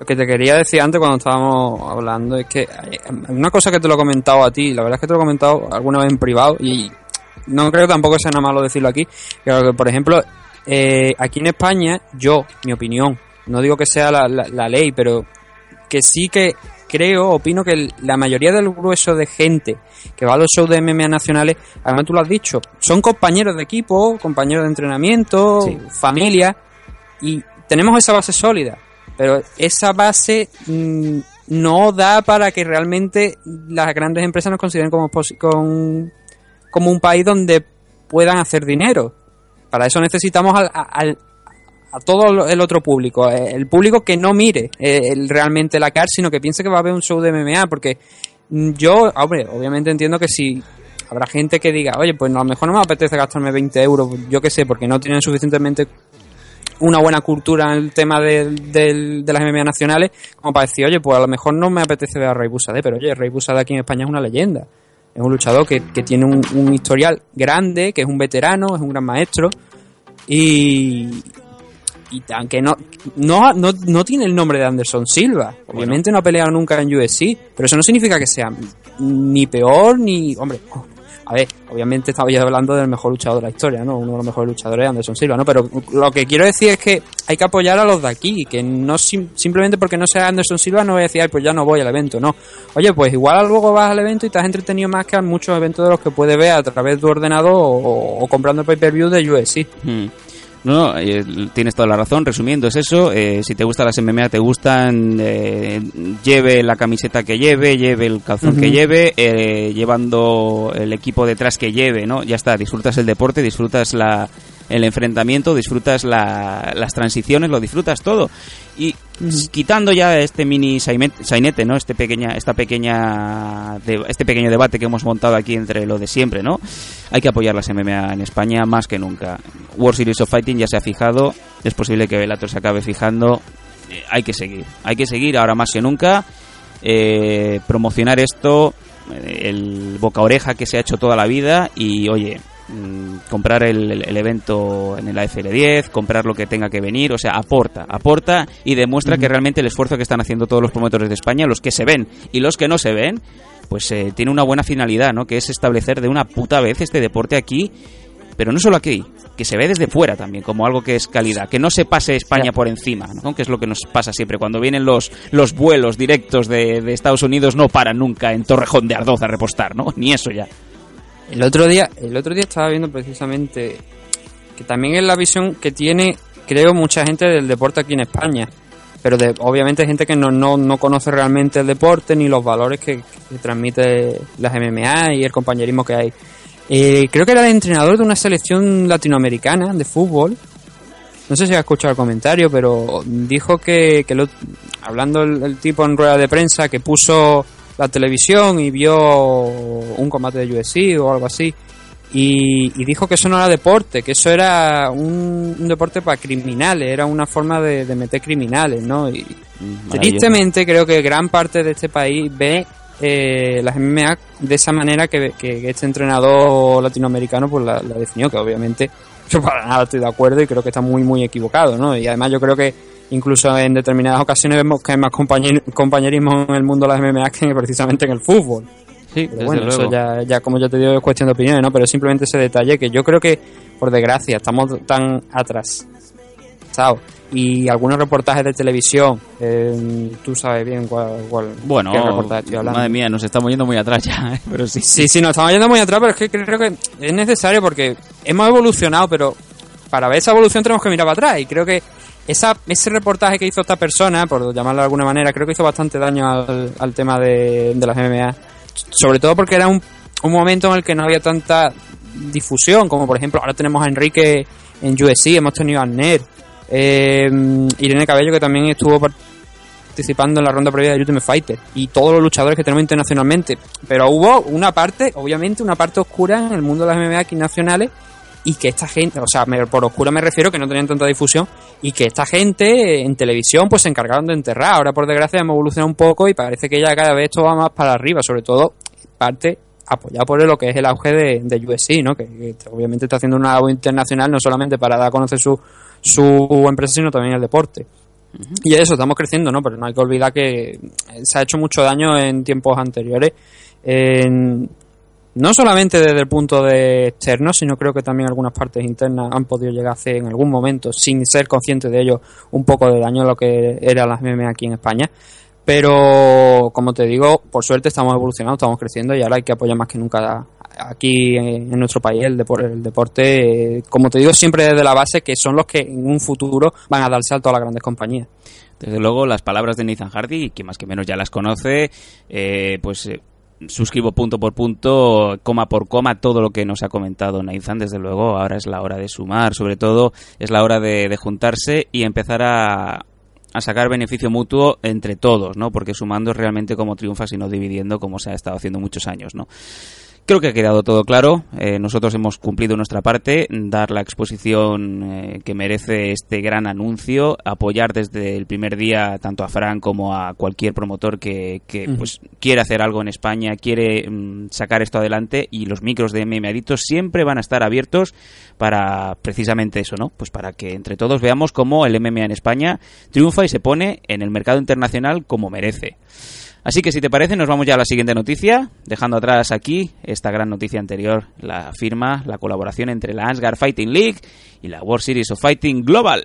Lo que te quería decir antes cuando estábamos hablando es que hay una cosa que te lo he comentado a ti, la verdad es que te lo he comentado alguna vez en privado y no creo tampoco sea nada malo decirlo aquí, que por ejemplo eh, aquí en España yo, mi opinión, no digo que sea la, la- la ley, pero que sí que creo, opino que la mayoría del grueso de gente que va a los shows de MMA nacionales, además tú lo has dicho, son compañeros de equipo, compañeros de entrenamiento, Sí. familia, y tenemos esa base sólida, pero esa base mm, no da para que realmente las grandes empresas nos consideren como, posi- con- como un país donde puedan hacer dinero. Para eso necesitamos al, al- a todo el otro público, eh, el público que no mire eh, realmente la CAR, sino que piense que va a haber un show de MMA, porque mm, yo, hombre, obviamente entiendo que si habrá gente que diga, oye, pues a lo mejor no me apetece gastarme 20 euros, yo qué sé, porque no tienen suficientemente una buena cultura en el tema del- del- de las MMA nacionales, como para decir, oye, pues a lo mejor no me apetece ver a Rey Busadé, pero oye, Rey Busadé aquí en España es una leyenda. Es un luchador que, que tiene un, un historial grande, que es un veterano, es un gran maestro. Y, y aunque no, no, no, no tiene el nombre de Anderson Silva. Obviamente no ha peleado nunca en UFC, pero eso no significa que sea ni peor ni. Hombre, a ver, obviamente estaba ya hablando del mejor luchador de la historia, ¿no? Uno de los mejores luchadores, Anderson Silva, ¿no? Pero lo que quiero decir es que hay que apoyar a los de aquí, que no sim- simplemente porque no sea Anderson Silva no voy a decir, "Ay, pues ya no voy al evento, no. Oye, pues igual luego vas al evento y te has entretenido más que a muchos eventos de los que puedes ver a través de tu ordenador o, o comprando el pay-per-view de UFC. Hmm. No, no, eh, tienes toda la razón. Resumiendo, es eso. eh, si te gustan las MMA, te gustan, eh, lleve la camiseta que lleve, lleve el calzón que lleve, eh, llevando el equipo detrás que lleve, ¿no? Ya está, disfrutas el deporte, disfrutas la, el enfrentamiento, disfrutas la- las transiciones, lo disfrutas todo. Y quitando ya este mini sainete, ¿no? Este pequeña, esta pequeña, de- este pequeño debate que hemos montado aquí entre lo de siempre, ¿no? Hay que apoyar las MMA en España más que nunca. World Series of Fighting ya se ha fijado, es posible que Bellator se acabe fijando. Eh, hay que seguir, hay que seguir ahora más que nunca. eh, promocionar esto, eh, el boca oreja que se ha hecho toda la vida y oye, mm, comprar el, evento en el AFL10, comprar lo que tenga que venir, o sea, aporta, aporta y demuestra que realmente el esfuerzo que están haciendo todos los promotores de España, los que se ven y los que no se ven, pues eh, tiene una buena finalidad, ¿no? Que es establecer de una puta vez este deporte aquí, pero no solo aquí, que se ve desde fuera también, como algo que es calidad, que no se pase España por encima, ¿no? Que es lo que nos pasa siempre. Cuando vienen los, los vuelos directos de, de Estados Unidos, no paran nunca en Torrejón de Ardoz a repostar, ¿no? [laughs] Ni eso ya. El otro día, el otro día estaba viendo precisamente que también es la visión que tiene, creo, mucha gente del deporte aquí en España. Pero de, obviamente gente que no, no, no conoce realmente el deporte ni los valores que, que transmite las MMA y el compañerismo que hay. Eh, creo que era el entrenador de una selección latinoamericana de fútbol. No sé si ha escuchado el comentario, pero dijo que, que lo- hablando el, el tipo en rueda de prensa que puso la televisión y vio un combate de UFC o algo así y, y dijo que eso no era deporte, que eso era un, un deporte para criminales, era una forma de, de meter criminales, ¿no? Y tristemente creo que gran parte de este país ve eh, las MMA de esa manera que, que este entrenador latinoamericano pues la, la definió, que obviamente [laughs] yo para nada estoy de acuerdo y creo que está muy muy equivocado, ¿no? Y además yo creo que incluso en determinadas ocasiones vemos que hay más compañer- compañerismo en el mundo de las MMA que precisamente en el fútbol. Sí, Pero bueno, eso ya, ya como ya te digo es cuestión de opiniones, ¿no? Pero simplemente ese detalle que yo creo que, por desgracia, estamos tan atrás. Y algunos reportajes de televisión, eh, tú sabes bien cuál, cuál Bueno, qué reportaje estoy hablando. madre mía, nos estamos yendo muy atrás ya, ¿eh? pero sí. Sí, sí, nos estamos yendo muy atrás, pero es que creo que es necesario porque hemos evolucionado, pero para ver esa evolución tenemos que mirar para atrás. Y creo que esa, ese reportaje que hizo esta persona, por llamarlo de alguna manera, creo que hizo bastante daño al, al tema de, las MMA. Sobre todo porque era un, un momento en el que no había tanta difusión, como por ejemplo ahora tenemos a Enrique en USC, hemos tenido a Ner, eh, Irene Cabello que también estuvo participando en la ronda previa de Ultimate Fighter y todos los luchadores que tenemos internacionalmente. Pero hubo una parte, obviamente, una parte oscura en el mundo de las MMA aquí nacionales y que esta gente, o sea, por oscura me refiero que no tenían tanta difusión y que esta gente en televisión pues se encargaron de enterrar. Ahora por desgracia hemos evolucionado un poco y parece que ya cada vez esto va más para arriba, sobre todo parte apoyado por lo que es el auge de, de USC, ¿no? Que, que obviamente está haciendo una labor internacional no solamente para dar a conocer su, su empresa, sino también el deporte. Y eso, estamos creciendo, ¿no? Pero no hay que olvidar que se ha hecho mucho daño en tiempos anteriores. En- no solamente desde el punto de externo, sino creo que también algunas partes internas han podido llegar a hacer en algún momento, sin ser conscientes de ello, un poco de daño a lo que eran las MMA aquí en España. Pero, como te digo, por suerte estamos evolucionando, estamos creciendo y ahora hay que apoyar más que nunca aquí en, nuestro país el, el deporte, eh, como te digo, siempre desde la base, que son los que en un futuro van a dar salto a las grandes compañías. Desde luego, las palabras de Nathan Hardy, que más que menos ya las conoce, eh, pues eh, suscribo punto por punto, coma por coma, todo lo que nos ha comentado Nathan. Desde luego, ahora es la hora de sumar, sobre todo es la hora de, de juntarse y empezar a, a sacar beneficio mutuo entre todos, ¿no? Porque sumando es realmente como triunfas y no dividiendo como se ha estado haciendo muchos años, ¿no? Creo que ha quedado todo claro. Eh, nosotros hemos cumplido nuestra parte, dar la exposición eh, que merece este gran anuncio, apoyar desde el primer día tanto a Fran como a cualquier promotor que, que, pues, quiere hacer algo en España, quiere mm, sacar esto adelante y los micros de MM Adictos siempre van a estar abiertos para precisamente eso, ¿no? Pues para que entre todos veamos cómo el MMA en España triunfa y se pone en el mercado internacional como merece. Así que si te parece, nos vamos ya a la siguiente noticia, dejando atrás aquí esta gran noticia anterior, la firma, la colaboración entre la Asgard Fighting League y la World Series of Fighting Global.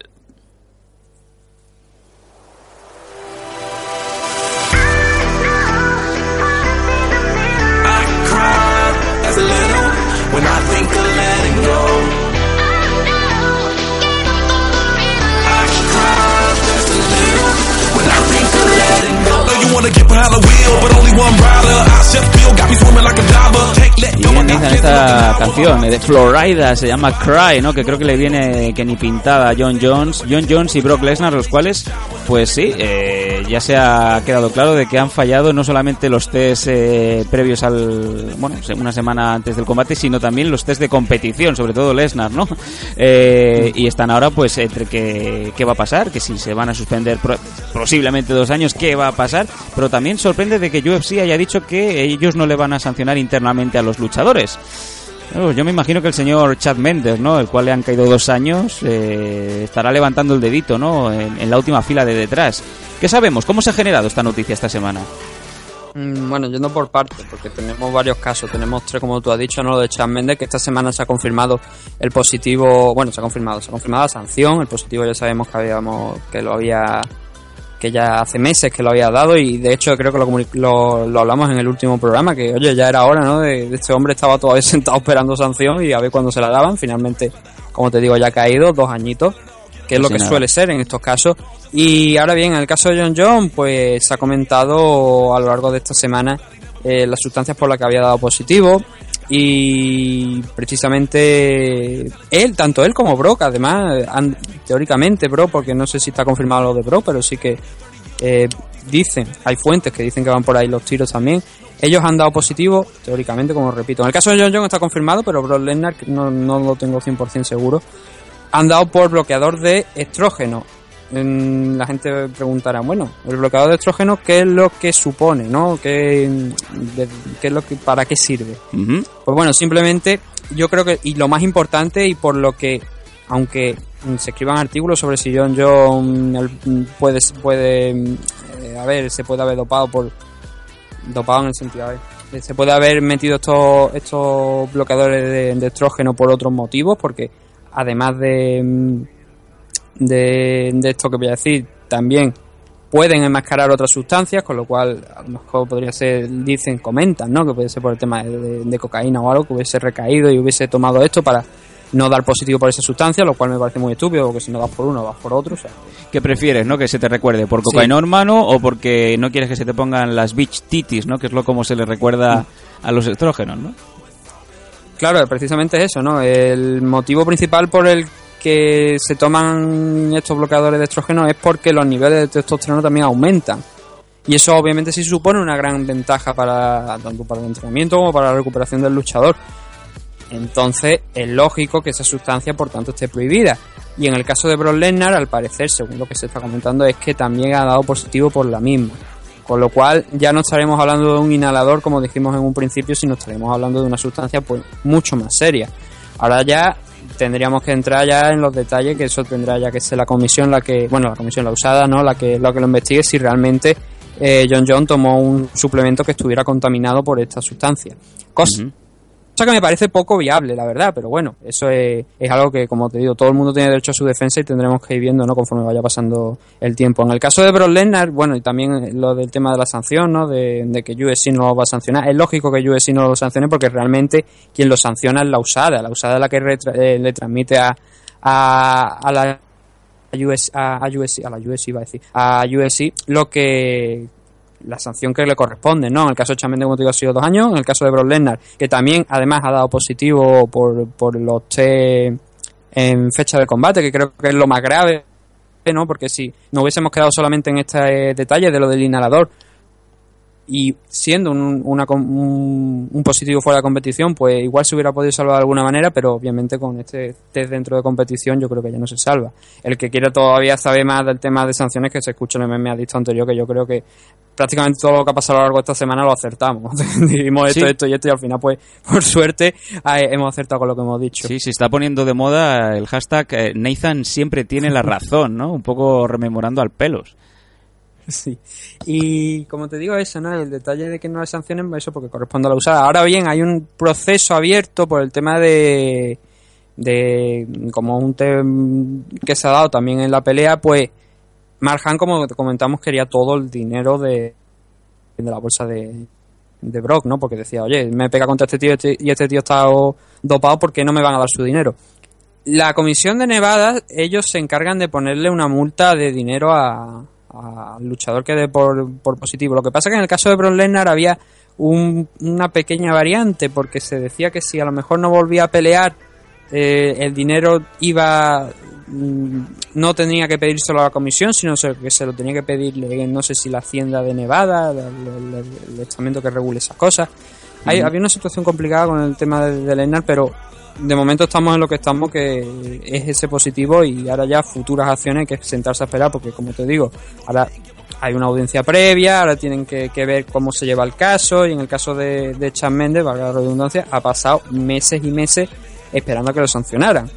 Y bien dicen esta canción eh, de Florida, se llama Cry, ¿no? Que creo que le viene que ni pintada a John Jones. John Jones y Brock Lesnar, los cuales, pues sí, eh, ya se ha quedado claro de que han fallado no solamente los test eh, previos al, bueno, una semana antes del combate, sino también los test de competición, sobre todo Lesnar, ¿no? Eh, y están ahora, pues, entre que, qué va a pasar, que si se van a suspender pro- posiblemente dos años, qué va a pasar, pero también sorprende de que UFC haya dicho que ellos no le van a sancionar internamente a los luchadores. Yo me imagino que el señor Chad Mendes, ¿no? El cual le han caído dos años, eh, estará levantando el dedito, ¿no? En, la última fila de detrás. ¿Qué sabemos? ¿Cómo se ha generado esta noticia esta semana? Mm, Bueno, yendo por partes, porque tenemos varios casos. Tenemos tres, como tú has dicho, ¿no? Lo de Chad Mendes, que esta semana se ha confirmado el positivo. Bueno, se ha confirmado, se ha confirmado la sanción. El positivo ya sabemos que habíamos, que lo había, que ya hace meses que lo había dado y de hecho creo que lo, lo, lo hablamos en el último programa, que oye, ya era hora, ¿no? De, de este hombre estaba todavía [laughs] sentado esperando sanción y a ver cuándo se la daban. Finalmente, como te digo, ya ha caído, dos añitos que es lo que nada. suele ser en estos casos. Y ahora bien, en el caso de John John, pues se ha comentado a lo largo de esta semana eh, las sustancias por las que había dado positivo. Y precisamente él, tanto él como Brock, además, han- teóricamente Brock, porque no sé si está confirmado lo de Brock, pero sí que eh, dicen, hay fuentes que dicen que van por ahí los tiros también. Ellos han dado positivo, teóricamente, como repito. En el caso de John John está confirmado, pero Brock Lesnar no, no lo tengo 100% seguro han dado por bloqueador de estrógeno. La gente preguntará, bueno, el bloqueador de estrógeno, ¿qué es lo que supone, no? ¿Qué, de- qué es lo que, para qué sirve? Pues bueno, simplemente yo creo que, y lo más importante, y por lo que, aunque se escriban artículos sobre si John John puede, puede eh, a ver, se puede haber dopado por, dopado en el sentido, a ver, eh, se puede haber metido estos, estos bloqueadores de, de estrógeno por otros motivos, porque además de, de, de esto que voy a decir, también pueden enmascarar otras sustancias, con lo cual a lo mejor podría ser, dicen, comentan, ¿no? Que puede ser por el tema de, de- de cocaína o algo, que hubiese recaído y hubiese tomado esto para no dar positivo por esa sustancia, lo cual me parece muy estúpido, porque si no das por uno, vas por otro, o sea, ¿Qué prefieres, no? Que se te recuerde por cocaína hermano o porque no quieres que se te pongan las beach titties, ¿no? Que es lo como se le recuerda a los estrógenos, ¿no? Claro, precisamente es eso, ¿no? El motivo principal por el que se toman estos bloqueadores de estrógeno es porque los niveles de testosterona también aumentan. Y eso obviamente sí supone una gran ventaja para tanto para el entrenamiento como para la recuperación del luchador. Entonces es lógico que esa sustancia por tanto esté prohibida. Y en el caso de Brock Lesnar, al parecer, según lo que se está comentando, es que también ha dado positivo por la misma. Con lo cual ya no estaremos hablando de un inhalador como dijimos en un principio, sino estaremos hablando de una sustancia pues mucho más seria. Ahora ya tendríamos que entrar ya en los detalles, que eso tendrá ya que ser la comisión la que, bueno, la comisión la usada, ¿no? La que, que lo investigue si realmente eh, John John tomó un suplemento que estuviera contaminado por esta sustancia. Cosa. Cosa que me parece poco viable, la verdad, pero bueno, eso es, es algo que, como te digo, todo el mundo tiene derecho a su defensa y tendremos que ir viendo, ¿no? Conforme vaya pasando el tiempo. En el caso de Brock Lesnar, bueno, y también lo del tema de la sanción, ¿no? De, de que UFC no lo va a sancionar. Es lógico que UFC no lo sancione porque realmente quien lo sanciona es la usada, la usada es la que retra- eh, le transmite a, a, a la US, a, a a la USC iba a decir, a USC lo que la sanción que le corresponde, ¿no? En el caso de Chamende, como te ha sido dos años. En el caso de Brock Lesnar, que también además ha dado positivo por, por los test en fecha de combate, que creo que es lo más grave, ¿no? Porque si no hubiésemos quedado solamente en este eh, detalle de lo del inhalador, y siendo un, una un, un positivo fuera de competición, pues igual se hubiera podido salvar de alguna manera, pero obviamente con este test dentro de competición yo creo que ya no se salva. El que quiera todavía saber más del tema de sanciones que se escucha en el meme dicho anterior, que yo creo que prácticamente todo lo que ha pasado a lo largo de esta semana lo acertamos. [laughs] Dijimos esto, Sí. esto y esto y al final pues [laughs] por suerte eh, hemos acertado con lo que hemos dicho. Sí, se está poniendo de moda el hashtag eh, Nathan siempre tiene la [laughs] razón, ¿no? Un poco rememorando al pelos. [laughs] Sí. Y como te digo, eso, ¿no? El detalle de que no hay sanciones, eso porque corresponde a la usada. Ahora bien, hay un proceso abierto por el tema de. de como un tema que se ha dado también en la pelea, pues. Marjan, como comentamos, quería todo el dinero de, de la bolsa de, de Brock, ¿no? Porque decía, oye, me pega contra este tío este- y este tío está dopado, ¿por qué no me van a dar su dinero? La comisión de Nevada, ellos se encargan de ponerle una multa de dinero a- al luchador que dé por, por positivo. Lo que pasa que en el caso de Brock Lesnar había un- una pequeña variante, porque se decía que si a lo mejor no volvía a pelear, eh, el dinero iba mm, no tenía que pedírselo a la comisión, sino que se lo tenía que pedir, no sé si la hacienda de Nevada, el, el- el estamento que regule esas cosas. Hay- había una situación complicada con el tema de, de Lesnar, pero de momento estamos en lo que estamos, que es ese positivo y ahora ya futuras acciones hay que sentarse a esperar, porque como te digo, ahora hay una audiencia previa, ahora tienen que, que ver cómo se lleva el caso y en el caso de, de Chan Méndez, valga la redundancia, ha pasado meses y meses esperando a que lo sancionaran.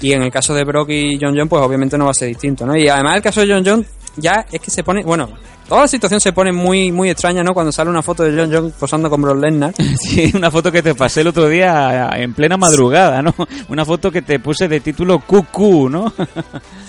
Y en el caso de Brock y John John, pues obviamente no va a ser distinto, ¿no? Y además el caso de John John ya es que se pone, bueno, toda la situación se pone muy muy extraña, ¿no? Cuando sale una foto de John John posando con Brock Lesnar. [laughs] Sí, una foto que te pasé el otro día en plena madrugada, ¿no? Una foto que te puse de título QQ, ¿no?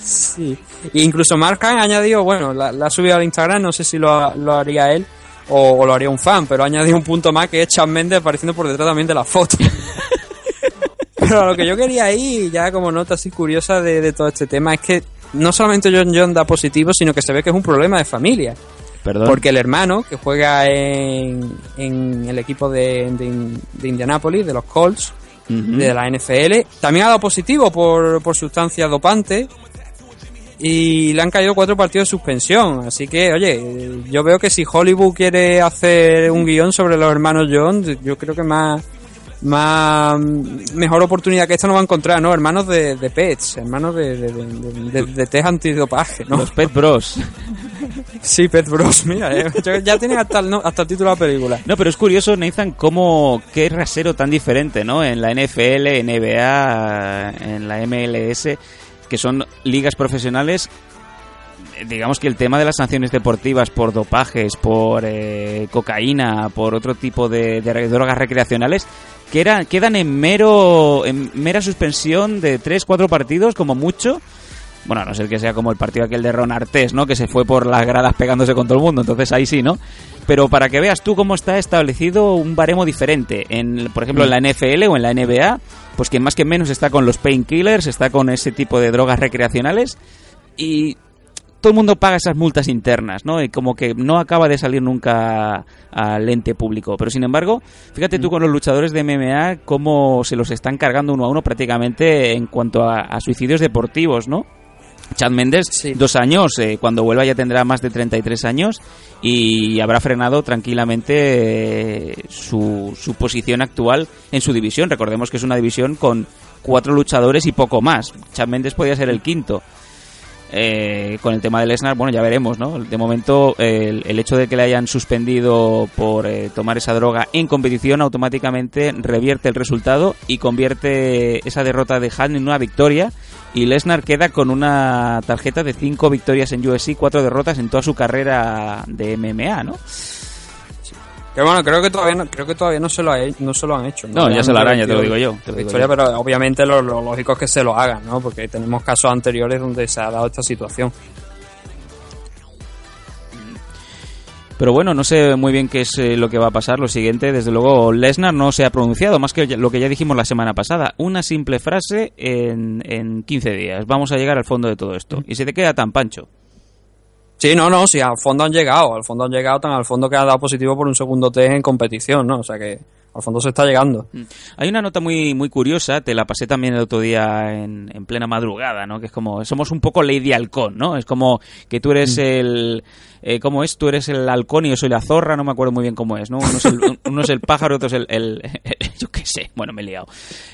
Sí. E incluso Mark ha añadido, bueno, la, la ha subido al Instagram, no sé si lo, lo haría él o, o lo haría un fan, pero ha añadido un punto más que es Chan Mendes apareciendo por detrás también de la foto. [laughs] pero a lo que yo quería ir, ya como nota así curiosa de, de todo este tema, es que no solamente John John da positivo, sino que se ve que es un problema de familia. Perdón. Porque el hermano, que juega en, en el equipo de, de, de Indianapolis, de los Colts, de la NFL, también ha dado positivo por, por sustancias dopantes y le han caído cuatro partidos de suspensión. Así que, oye, yo veo que si Hollywood quiere hacer un guion sobre los hermanos John, yo creo que más, más mejor oportunidad que esta no va a encontrar, ¿no? Hermanos de, de pets, hermanos de, de, de, de, test antidopaje, ¿no? Los Pet Bros. Sí, Pet Bros, mira, eh, ya tienen hasta el, no- hasta el título de la película. No, pero es curioso, Nathan, cómo qué rasero tan diferente, ¿no? En la NFL, NBA, en la MLS, que son ligas profesionales. Digamos que el tema de las sanciones deportivas por dopajes, por eh, cocaína, por otro tipo de, de drogas recreacionales, que eran, quedan en mero en mera suspensión de 3 4 partidos como mucho. Bueno, a no ser que sea como el partido aquel de Ron Artés, ¿no? Que se fue por las gradas pegándose con todo el mundo, entonces ahí sí, ¿no? Pero para que veas tú cómo está establecido un baremo diferente, en, por ejemplo, en la NFL o en la NBA, pues que más que menos está con los painkillers, está con ese tipo de drogas recreacionales y todo el mundo paga esas multas internas, ¿no? Y como que no acaba de salir nunca al ente público. Pero sin embargo, fíjate tú con los luchadores de MMA cómo se los están cargando uno a uno prácticamente en cuanto a, a suicidios deportivos, ¿no? Chad Méndez, Sí. dos años, eh, cuando vuelva ya tendrá más de 33 años y habrá frenado tranquilamente eh, su, su posición actual en su división. Recordemos que es una división con cuatro luchadores y poco más. Chad Méndez podía ser el quinto. Eh, con el tema de Lesnar, bueno, ya veremos, ¿no? De momento, el, el hecho de que le hayan suspendido por eh, tomar esa droga en competición automáticamente revierte el resultado y convierte esa derrota de Han en una victoria. Y Lesnar queda con una tarjeta de cinco victorias en UFC, cuatro derrotas en toda su carrera de MMA, ¿no? Que bueno, creo que todavía no, creo que todavía no se lo, ha no se lo han hecho. No, ya se lo harán, ya te lo digo yo, te lo digo historia, yo. pero obviamente lo, lo lógico es que se lo hagan, ¿no? Porque tenemos casos anteriores donde se ha dado esta situación. Pero bueno, no sé muy bien qué es eh, lo que va a pasar. Lo siguiente, desde luego, Lesnar no se ha pronunciado, más que lo que ya dijimos la semana pasada. Una simple frase en, en 15 días. Vamos a llegar al fondo de todo esto. Y se te queda tan pancho. Sí, no, no, sí, al fondo han llegado, al fondo han llegado tan al fondo que ha dado positivo por un segundo test en competición, ¿no? O sea que al fondo se está llegando. Mm. Hay una nota muy muy curiosa, te la pasé también el otro día en, en plena madrugada, ¿no? Que es como, somos un poco Lady Halcón, ¿no? Es como que tú eres el... Eh, ¿Cómo es? Tú eres el halcón y yo soy la zorra, no me acuerdo muy bien cómo es, ¿no? Uno es el, [laughs] uno es el pájaro, otro es el... el- [laughs] yo qué sé, bueno, me he liado.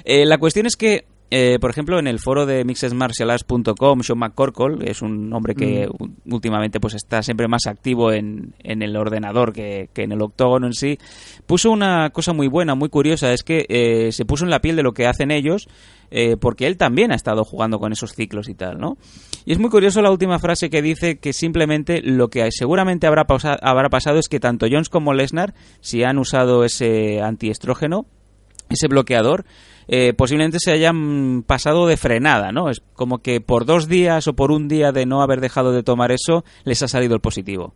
Eh, la cuestión es que eh, por ejemplo, en el foro de mixesmartialarts.com, Sean McCorkle, es un hombre que u- últimamente pues está siempre más activo en, en el ordenador que, que en el octógono en sí, puso una cosa muy buena, muy curiosa, es que eh, se puso en la piel de lo que hacen ellos, eh, porque él también ha estado jugando con esos ciclos y tal, ¿no? Y es muy curioso la última frase que dice que simplemente lo que seguramente habrá, pausa- habrá pasado es que tanto Jones como Lesnar, si han usado ese antiestrógeno, ese bloqueador, eh, posiblemente se hayan pasado de frenada, ¿no? Es como que por dos días o por un día de no haber dejado de tomar eso, les ha salido el positivo.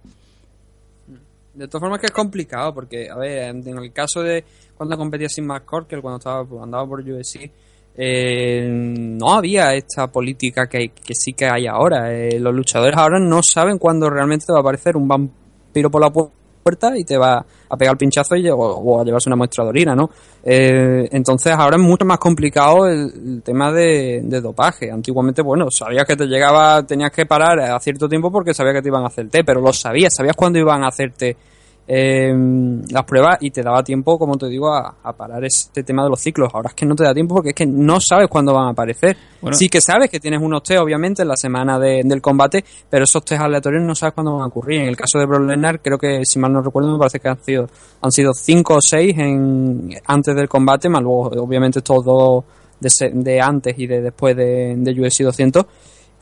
De todas formas que es complicado, porque, a ver, en el caso de cuando competía sin McCorkle, cuando estaba andaba por UFC, eh, no había esta política que, que sí que hay ahora. Eh, los luchadores ahora no saben cuándo realmente te va a aparecer un vampiro por la pu- puerta y te va a pegar el pinchazo y, o, o a llevarse una muestra de orina, ¿no? Eh, entonces ahora es mucho más complicado el, tema de, dopaje. Antiguamente, bueno, sabías que te llegaba, tenías que parar a cierto tiempo porque sabías que te iban a hacerte, pero lo sabías, sabías cuándo iban a hacerte eh, las pruebas y te daba tiempo, como te digo, a, a parar este tema de los ciclos. Ahora es que no te da tiempo porque es que no sabes cuándo van a aparecer. Bueno. Sí que sabes que tienes unos test, obviamente, en la semana de- del combate, pero esos test aleatorios no sabes cuándo van a ocurrir. En el caso de Brock Lesnar, creo que, si mal no recuerdo, me parece que han sido, han sido cinco o seis en, antes del combate, más luego, obviamente, estos dos de, de antes y de después de, de UFC 200.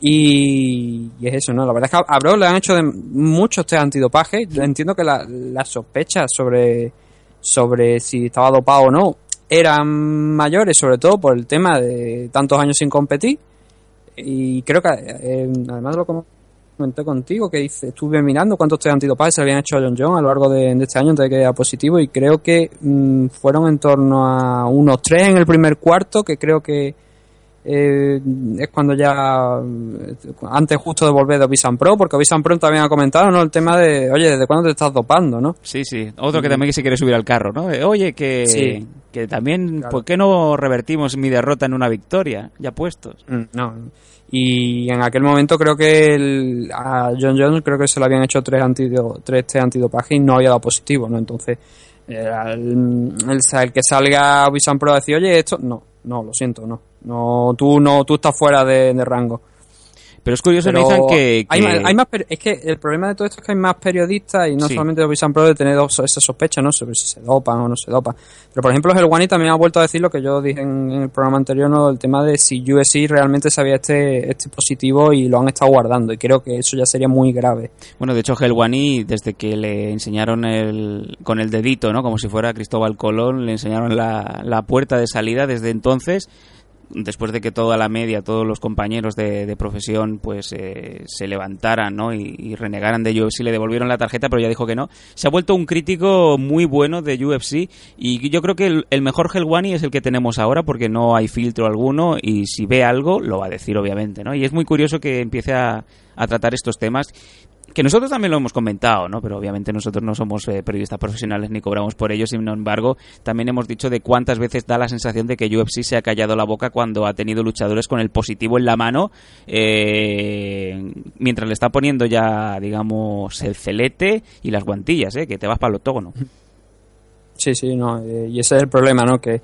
Y, es eso, ¿no? La verdad es que a Brock le han hecho de muchos test antidopaje. Entiendo que la- las sospechas sobre, sobre si estaba dopado o no eran mayores, sobre todo por el tema de tantos años sin competir. Y creo que, eh, además lo comenté contigo, que dice, estuve mirando cuántos test antidopaje se habían hecho a John John a lo largo de, de este año antes de que era positivo y creo que mm, fueron en torno a unos tres en el primer cuarto, que creo que eh, es cuando ya eh, antes justo de volver de Obisan Pro, porque Obisan Pro también ha comentado, ¿no? El tema de, oye, ¿desde cuándo te estás dopando, no? Sí, sí. Otro que también se quiere subir al carro, ¿no? Oye, que, Sí. que también, ¿por qué no revertimos mi derrota en una victoria? Ya puestos. Mm, No. Y en aquel momento creo que el- a John Jones creo que se le habían hecho tres, antido, tres test antidopaje y no había dado positivo, ¿no? Entonces, era el, el, el que salga Obisan Pro a decir, oye, esto, no, no, lo siento, no. No, tú no, tú estás fuera de, de rango. Pero es curioso, Pero Nathan, que... Hay, que- más, hay más es que el problema de todo esto es que hay más periodistas y no Sí. solamente Obisan Pro de tener dos, esa sospecha, ¿no? Sobre si se dopan o no se dopan. Pero por ejemplo, el Wani también ha vuelto a decir lo que yo dije en, en el programa anterior, ¿no? El tema de si USC realmente sabía este, este positivo y lo han estado guardando. Y creo que eso ya sería muy grave. Bueno, de hecho, Helwani, desde que le enseñaron el, con el dedito, ¿no? Como si fuera Cristóbal Colón, le enseñaron la, la puerta de salida desde entonces, después de que toda la media, todos los compañeros de, de profesión, pues eh, se levantaran, ¿no? Y, renegaran de UFC, le devolvieron la tarjeta, pero ya dijo que no. Se ha vuelto un crítico muy bueno de UFC y yo creo que el, mejor Helwani es el que tenemos ahora porque no hay filtro alguno y si ve algo, lo va a decir, obviamente, ¿no? Y es muy curioso que empiece a tratar estos temas que nosotros también lo hemos comentado, ¿no? Pero obviamente nosotros no somos eh, periodistas profesionales ni cobramos por ello, sin embargo, también hemos dicho de cuántas veces da la sensación de que UFC se ha callado la boca cuando ha tenido luchadores con el positivo en la mano, eh, mientras le está poniendo ya, digamos, el celete y las guantillas, ¿eh? Que te vas para el octógono. Sí, sí, no. eh, y ese es el problema, ¿no? Que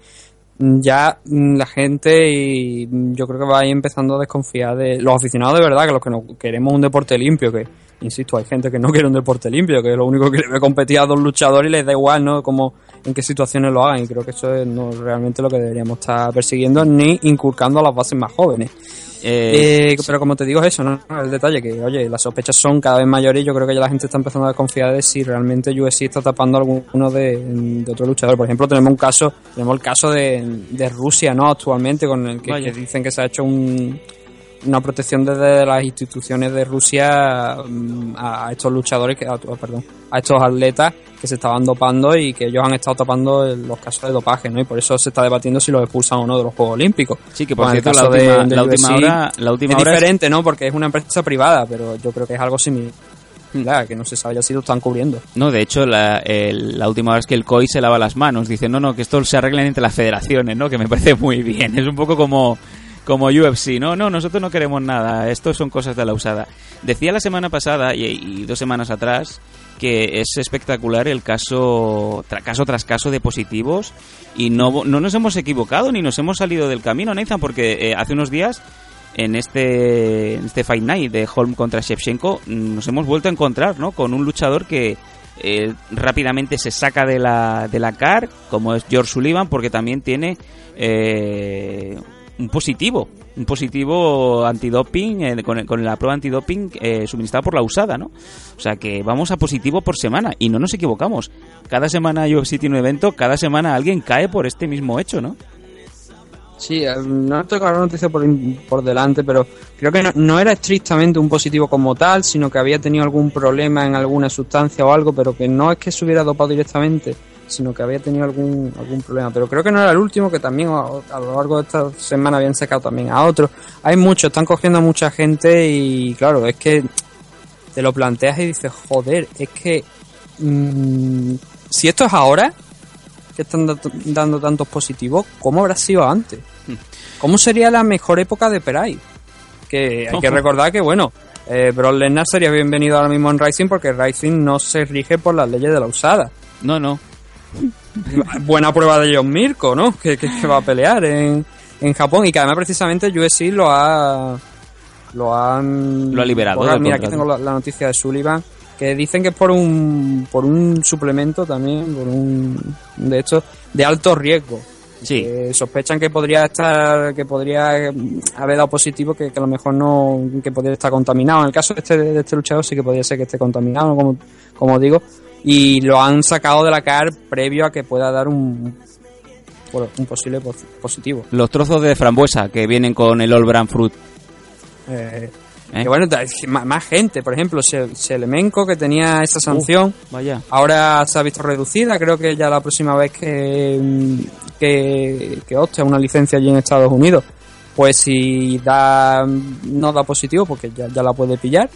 ya mm, la gente y yo creo que va a ir empezando a desconfiar de los aficionados de verdad, que los que no queremos un deporte limpio, que insisto, hay gente que no quiere un deporte limpio, que lo único que le ve competir a dos luchadores y les da igual, ¿no? Como en qué situaciones lo hagan y creo que eso es no realmente lo que deberíamos estar persiguiendo ni inculcando a las bases más jóvenes. Eh, Eh, pero como te digo, es eso, ¿no? El detalle que, oye, las sospechas son cada vez mayores y yo creo que ya la gente está empezando a desconfiar de si realmente UFC está tapando a alguno de, de otro luchador. Por ejemplo, tenemos un caso, tenemos el caso de, de Rusia, ¿no? Actualmente, con el que dicen que se ha hecho un, una protección desde las instituciones de Rusia mm, a, estos luchadores, que, a, perdón, a estos atletas que se estaban dopando y que ellos han estado tapando los casos de dopaje, ¿no? Y por eso se está debatiendo si los expulsan o no de los Juegos Olímpicos. sí, que por cierto, la de- última, de la última hora, la última es hora es- diferente, ¿no? Porque es una empresa privada, pero yo creo que es algo similar. la que no se sabe ya si lo están cubriendo. No, de hecho, la, el- la última vez que el COI se lava las manos, dice, no, no, que esto se arreglen entre las federaciones, ¿no? Que me parece muy bien. Es un poco como, como UFC, ¿no? No, nosotros no queremos nada, esto son cosas de la usada. Decía la semana pasada y, dos semanas atrás que es espectacular el caso, caso tras caso de positivos y no, no nos hemos equivocado ni nos hemos salido del camino, Nathan, porque eh, hace unos días en este, este Fight Night de Holm contra Shevchenko mm, nos hemos vuelto a encontrar ¿no? con un luchador que eh, rápidamente se saca de la, de la CAR, como es George Sullivan, porque también tiene eh, un positivo, un positivo antidoping, eh, con, con la prueba antidoping eh, suministrada por la usada, ¿no? O sea que vamos a positivo por semana y no nos equivocamos. Cada semana UFC tiene un evento, cada semana alguien cae por este mismo hecho, ¿no? Sí, eh, no tengo la noticia por, por delante, pero creo que no, no era estrictamente un positivo como tal, sino que había tenido algún problema en alguna sustancia o algo, pero que no es que se hubiera dopado directamente, sino que había tenido algún, algún problema. Pero creo que no era el último, que también a, a lo largo de esta semana habían sacado también a otros. Hay muchos, están cogiendo a mucha gente y claro, es que te lo planteas y dices, joder, es que mm, si esto es ahora, que están da- dando tantos positivos, ¿cómo habrá sido antes? ¿Cómo sería la mejor época de Perai? Que hay que recordar que, bueno, eh, Brock Lesnar sería bienvenido ahora mismo en Rising porque Rising no se rige por las leyes de la usada. No, no. Buena prueba de John Mirko, ¿no? Que, que- que va a pelear en, en Japón y que además precisamente UFC lo ha lo han Lo ha liberado borrado. del Mira, aquí tengo la, la noticia de Sullivan que dicen que es por un por un suplemento también, por un de hecho de alto riesgo. Sí. Que sospechan que podría estar que podría mm, haber dado positivo que, que a lo mejor no que podría estar contaminado. En el caso de este, de este luchador sí que podría ser que esté contaminado, como, como digo, y lo han sacado de la CAR previo a que pueda dar un bueno, un posible pos- positivo. Los trozos de frambuesa que vienen con el All Brand Fruit. Eh, ¿eh? que bueno, más, gente, por ejemplo, Se- Selemenko que tenía esa sanción, Vaya. ahora se ha visto reducida, creo que ya la próxima vez que, mm, que, que opte a una licencia allí en Estados Unidos, pues si da no da positivo, porque ya, ya la puede pillar.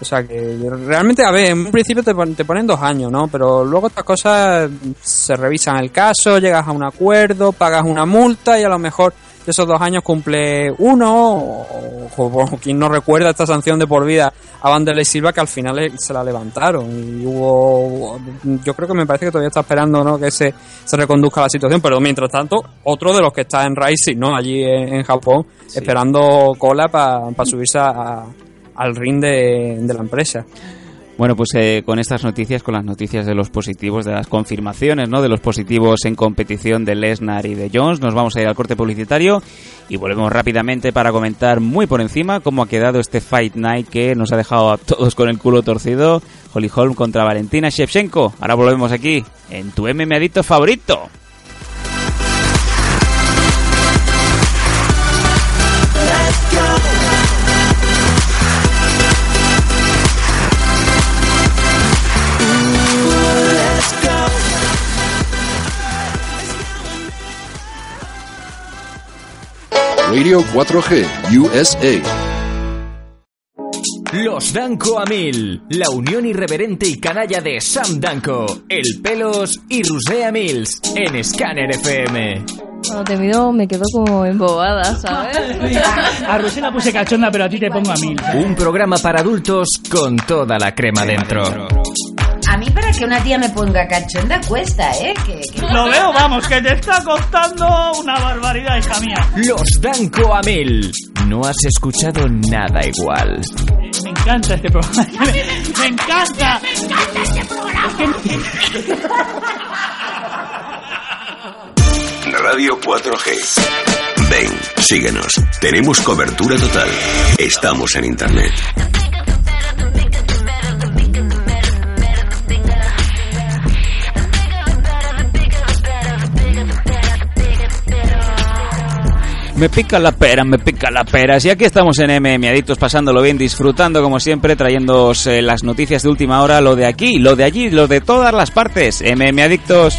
O sea que realmente, a ver, en un principio te, pon- te ponen dos años, ¿no? Pero luego estas cosas se revisan el caso, llegas a un acuerdo, pagas una multa y a lo mejor de esos dos años cumple uno o, o- o quien no recuerda esta sanción de por vida a Vanderlei Silva que al final se la levantaron y hubo yo creo que me parece que todavía está esperando ¿no? que se, se reconduzca la situación pero mientras tanto otro de los que está en Rising ¿no? allí en, en Japón esperando cola para subirse a- al ring de, la empresa Bueno, pues eh, con estas noticias, con las noticias de los positivos, de las confirmaciones, ¿no? De los positivos en competición de Lesnar y de Jones, nos vamos a ir al corte publicitario y volvemos rápidamente para comentar muy por encima cómo ha quedado este Fight Night que nos ha dejado a todos con el culo torcido. Holly Holm contra Valentina Shevchenko. Ahora volvemos aquí en tu MMA favorito. Radio 4G USA. Los Danco a Mil, la unión irreverente y canalla de Sam Danco, El Pelos y Rusea Mills en Scanner FM. Cuando te miro me quedo como embobada, ¿sabes? [laughs] A Rosé la puse cachonda, pero a ti te pongo a mil. Un programa para adultos con toda la crema dentro. A mí para que una tía me ponga cachonda cuesta, ¿eh? Que, que- Lo veo, vamos, que te está costando una barbaridad, hija mía. Los Danco a Mil. No has escuchado nada igual. Me encanta este programa. Me, encanta. Me encanta este programa. Radio 4G. Ven, síguenos. Tenemos cobertura total. Estamos en Internet. Me pica la pera, me pica la pera. Y aquí estamos en MM Adictos, pasándolo bien, disfrutando como siempre, trayéndoos eh, las noticias de última hora, lo de aquí, lo de allí, lo de todas las partes. MM Adictos.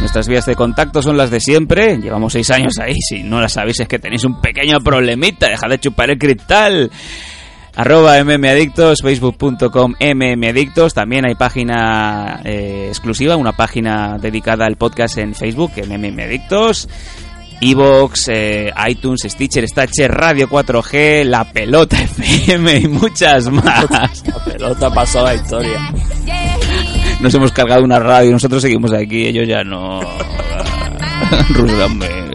Nuestras vías de contacto son las de siempre. Llevamos seis años ahí. Si no las sabéis es que tenéis un pequeño problemita. Dejad de chupar el cristal. Arroba mmadictos, facebook.com mmadictos. También hay página eh, exclusiva, una página dedicada al podcast en Facebook, en mmadictos. Evox, eh, iTunes, Stitcher, Stacher, Radio 4G, La Pelota FM y muchas más. La pelota pasó a la historia. Nos hemos cargado una radio, nosotros seguimos aquí, ellos ya no. [laughs] Rúdame.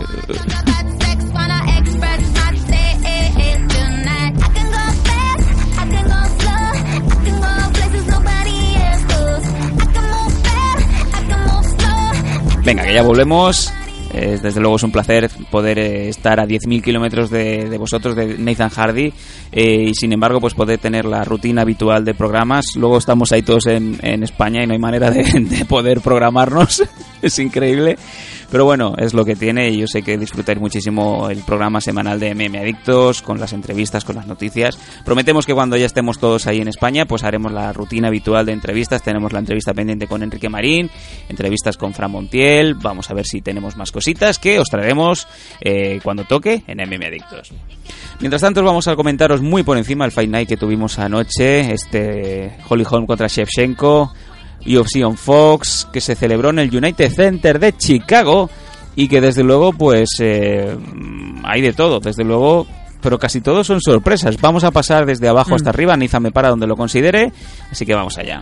Venga, que ya volvemos. Desde luego es un placer poder eh, estar a 10.000 kilómetros de, de vosotros, de Nathan Hardy, eh, y sin embargo pues poder tener la rutina habitual de programas. Luego estamos ahí todos en, en España y no hay manera de, [laughs] de poder programarnos. [laughs] es increíble. Pero bueno, es lo que tiene y yo sé que disfrutáis muchísimo el programa semanal de MM Adictos, con las entrevistas, con las noticias. Prometemos que cuando ya estemos todos ahí en España, pues haremos la rutina habitual de entrevistas. Tenemos la entrevista pendiente con Enrique Marín, entrevistas con Fran Montiel. Vamos a ver si tenemos más cositas que os traeremos eh, cuando toque en MM Adictos. Mientras tanto, vamos a comentaros muy por encima el Fight Night que tuvimos anoche, este Holly Holm contra Shevchenko, UFC on Fox, que se celebró en el United Center de Chicago y que desde luego pues eh, hay de todo, desde luego, pero casi todo son sorpresas. Vamos a pasar desde abajo hasta arriba, Niza me para donde lo considere, así que vamos allá.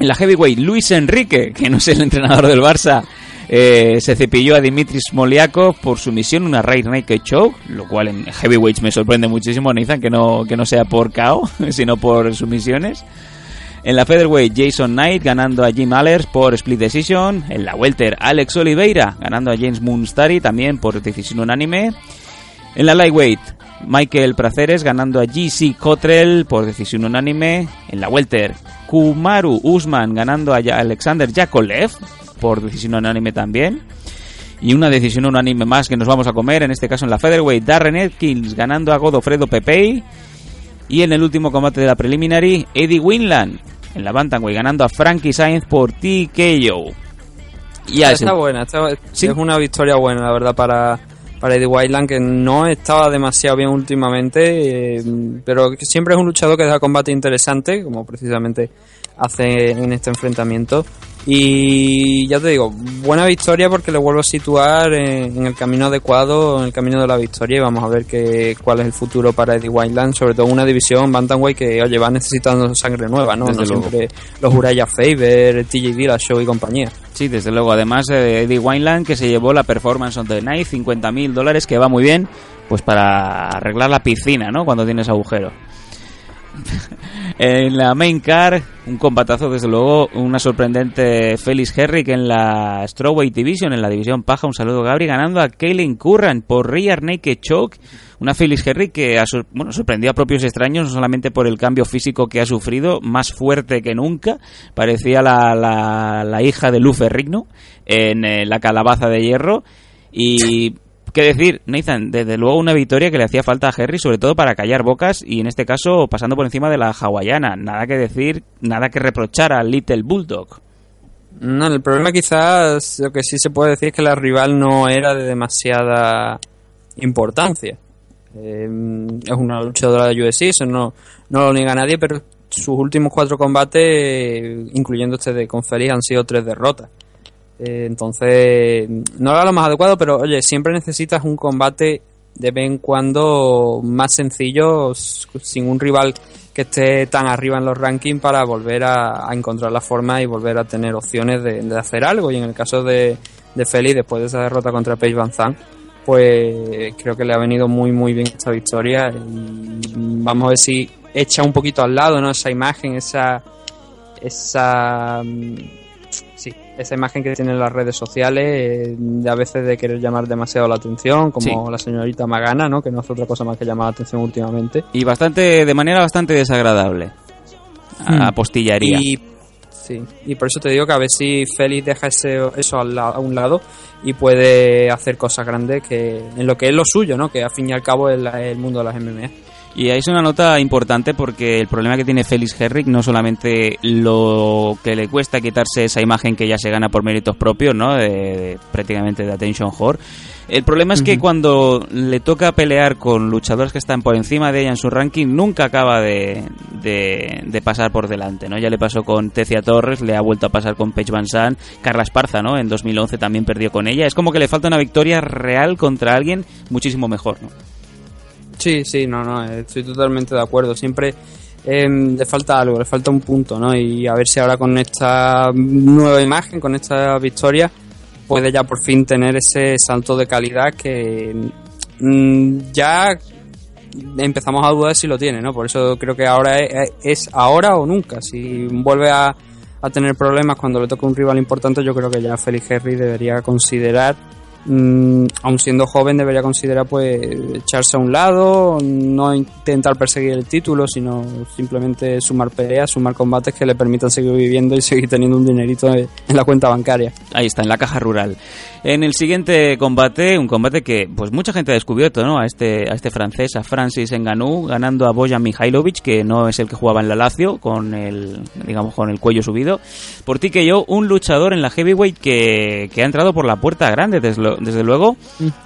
En la heavyweight, Luis Enrique, que no es el entrenador del Barça, eh, se cepilló a Dimitris Smoliakov por su misión, una Raid Naked Choke, lo cual en heavyweights me sorprende muchísimo, Nathan, que no, que no sea por KO, [laughs] sino por sumisiones. En la featherweight, Jason Knight ganando a Jim Allers por split decision. En la welter, Alex Oliveira ganando a James Moonstary también por decisión unánime. En la lightweight, Michael Praceres ganando a GC Cottrell por decisión unánime. En la welter, Kumaru Usman ganando a Alexander Yakolev por decisión unánime también. Y una decisión unánime más que nos vamos a comer, en este caso en la featherweight, Darren Atkins ganando a Godofredo Pepey. Y en el último combate de la preliminary, Eddie Winland en la Bantamweight ganando a Frankie Sainz por TKO. Y está, está buena, está, ¿Sí? es una victoria buena, la verdad, para, para Eddie Wildland, que no estaba demasiado bien últimamente, eh, pero que siempre es un luchador que da combate interesante, como precisamente hace en este enfrentamiento. Y ya te digo, buena victoria porque le vuelvo a situar en, en, el camino adecuado, en el camino de la victoria y vamos a ver que, cuál es el futuro para Eddie Wildland, sobre todo una división Bantamweight que oye, va necesitando sangre nueva, ¿no? Desde no luego. siempre los Uraya Faber, TJ Dillashaw y compañía. Sí, desde luego. Además, eh, Eddie Wildland que se llevó la Performance on the Night, 50 mil dólares, que va muy bien, pues para arreglar la piscina, ¿no? Cuando tienes agujero. [laughs] en la main car, un combatazo, desde luego, una sorprendente Felix Herrick en la Strawweight Division, en la división paja. Un saludo, Gabri, ganando a Kaylin Curran por Rear Naked Choke. Una Felix Herrick que bueno, sorprendió a propios extraños, no solamente por el cambio físico que ha sufrido, más fuerte que nunca. Parecía la, la, la hija de Lufe Rigno en eh, la calabaza de hierro. Y qué decir, Nathan, desde luego una victoria que le hacía falta a Henry, sobre todo para callar bocas y en este caso pasando por encima de la hawaiana. Nada que decir, nada que reprochar al Little Bulldog. No, el problema quizás lo que sí se puede decir es que la rival no era de demasiada importancia. Eh, es una luchadora de UFC, eso no, no lo niega nadie, pero sus últimos cuatro combates, incluyendo este de con Félix, han sido tres derrotas. Eh, entonces, no era lo más adecuado, pero oye, siempre necesitas un combate de vez en cuando más sencillo, sin un rival que esté tan arriba en los rankings para volver a, encontrar la forma y volver a tener opciones de, hacer algo. Y en el caso de, de Feli, después de esa derrota contra Paige Van Zandt, pues creo que le ha venido muy muy bien esta victoria y vamos a ver si echa un poquito al lado, ¿no? Esa imagen, esa esa sí, esa imagen que tienen las redes sociales eh, de a veces de querer llamar demasiado la atención, como sí. la señorita Magana, ¿no? Que no hace otra cosa más que llamar la atención últimamente. Y bastante, de manera bastante desagradable. Hmm. A postillería. Y, sí, y por eso te digo que a ver si Félix deja ese, eso a, a un lado y puede hacer cosas grandes que en lo que es lo suyo, ¿no? Que al fin y al cabo es la, el mundo de las MMA. Y ahí es una nota importante porque el problema que tiene Félix Herrick no solamente lo que le cuesta quitarse esa imagen que ya se gana por méritos propios, ¿no? De, de- prácticamente de attention whore. El problema es que cuando le toca pelear con luchadores que están por encima de ella en su ranking, nunca acaba de, de, de pasar por delante, ¿no? Ya le pasó con Tecia Torres, le ha vuelto a pasar con Paige Van Sant, Carla Esparza, ¿no? En 2011 también perdió con ella. Es como que le falta una victoria real contra alguien muchísimo mejor, ¿no? Sí, sí, no, no, eh, estoy totalmente de acuerdo. Siempre eh, le falta algo, le falta un punto, ¿no? Y a ver si ahora con esta nueva imagen, con esta victoria, puede ya por fin tener ese salto de calidad que mm, ya empezamos a dudar si lo tiene, ¿no? Por eso creo que ahora es, es ahora o nunca. Si vuelve a, tener problemas cuando le toca un rival importante, yo creo que ya Felix Henry debería considerar mm, aun siendo joven debería considerar pues echarse a un lado, no intentar perseguir el título, sino simplemente sumar peleas, sumar combates que le permitan seguir viviendo y seguir teniendo un dinerito en la cuenta bancaria. Ahí está, en la caja rural. En el siguiente combate, un combate que pues mucha gente ha descubierto, ¿no? A este, a este francés, a Francis Ngannou, ganando a Bojan Mihailovic, que no es el que jugaba en la Lazio, con el, digamos, con el cuello subido. Por ti que yo, un luchador en la heavyweight que, que ha entrado por la puerta grande, desde, desde luego.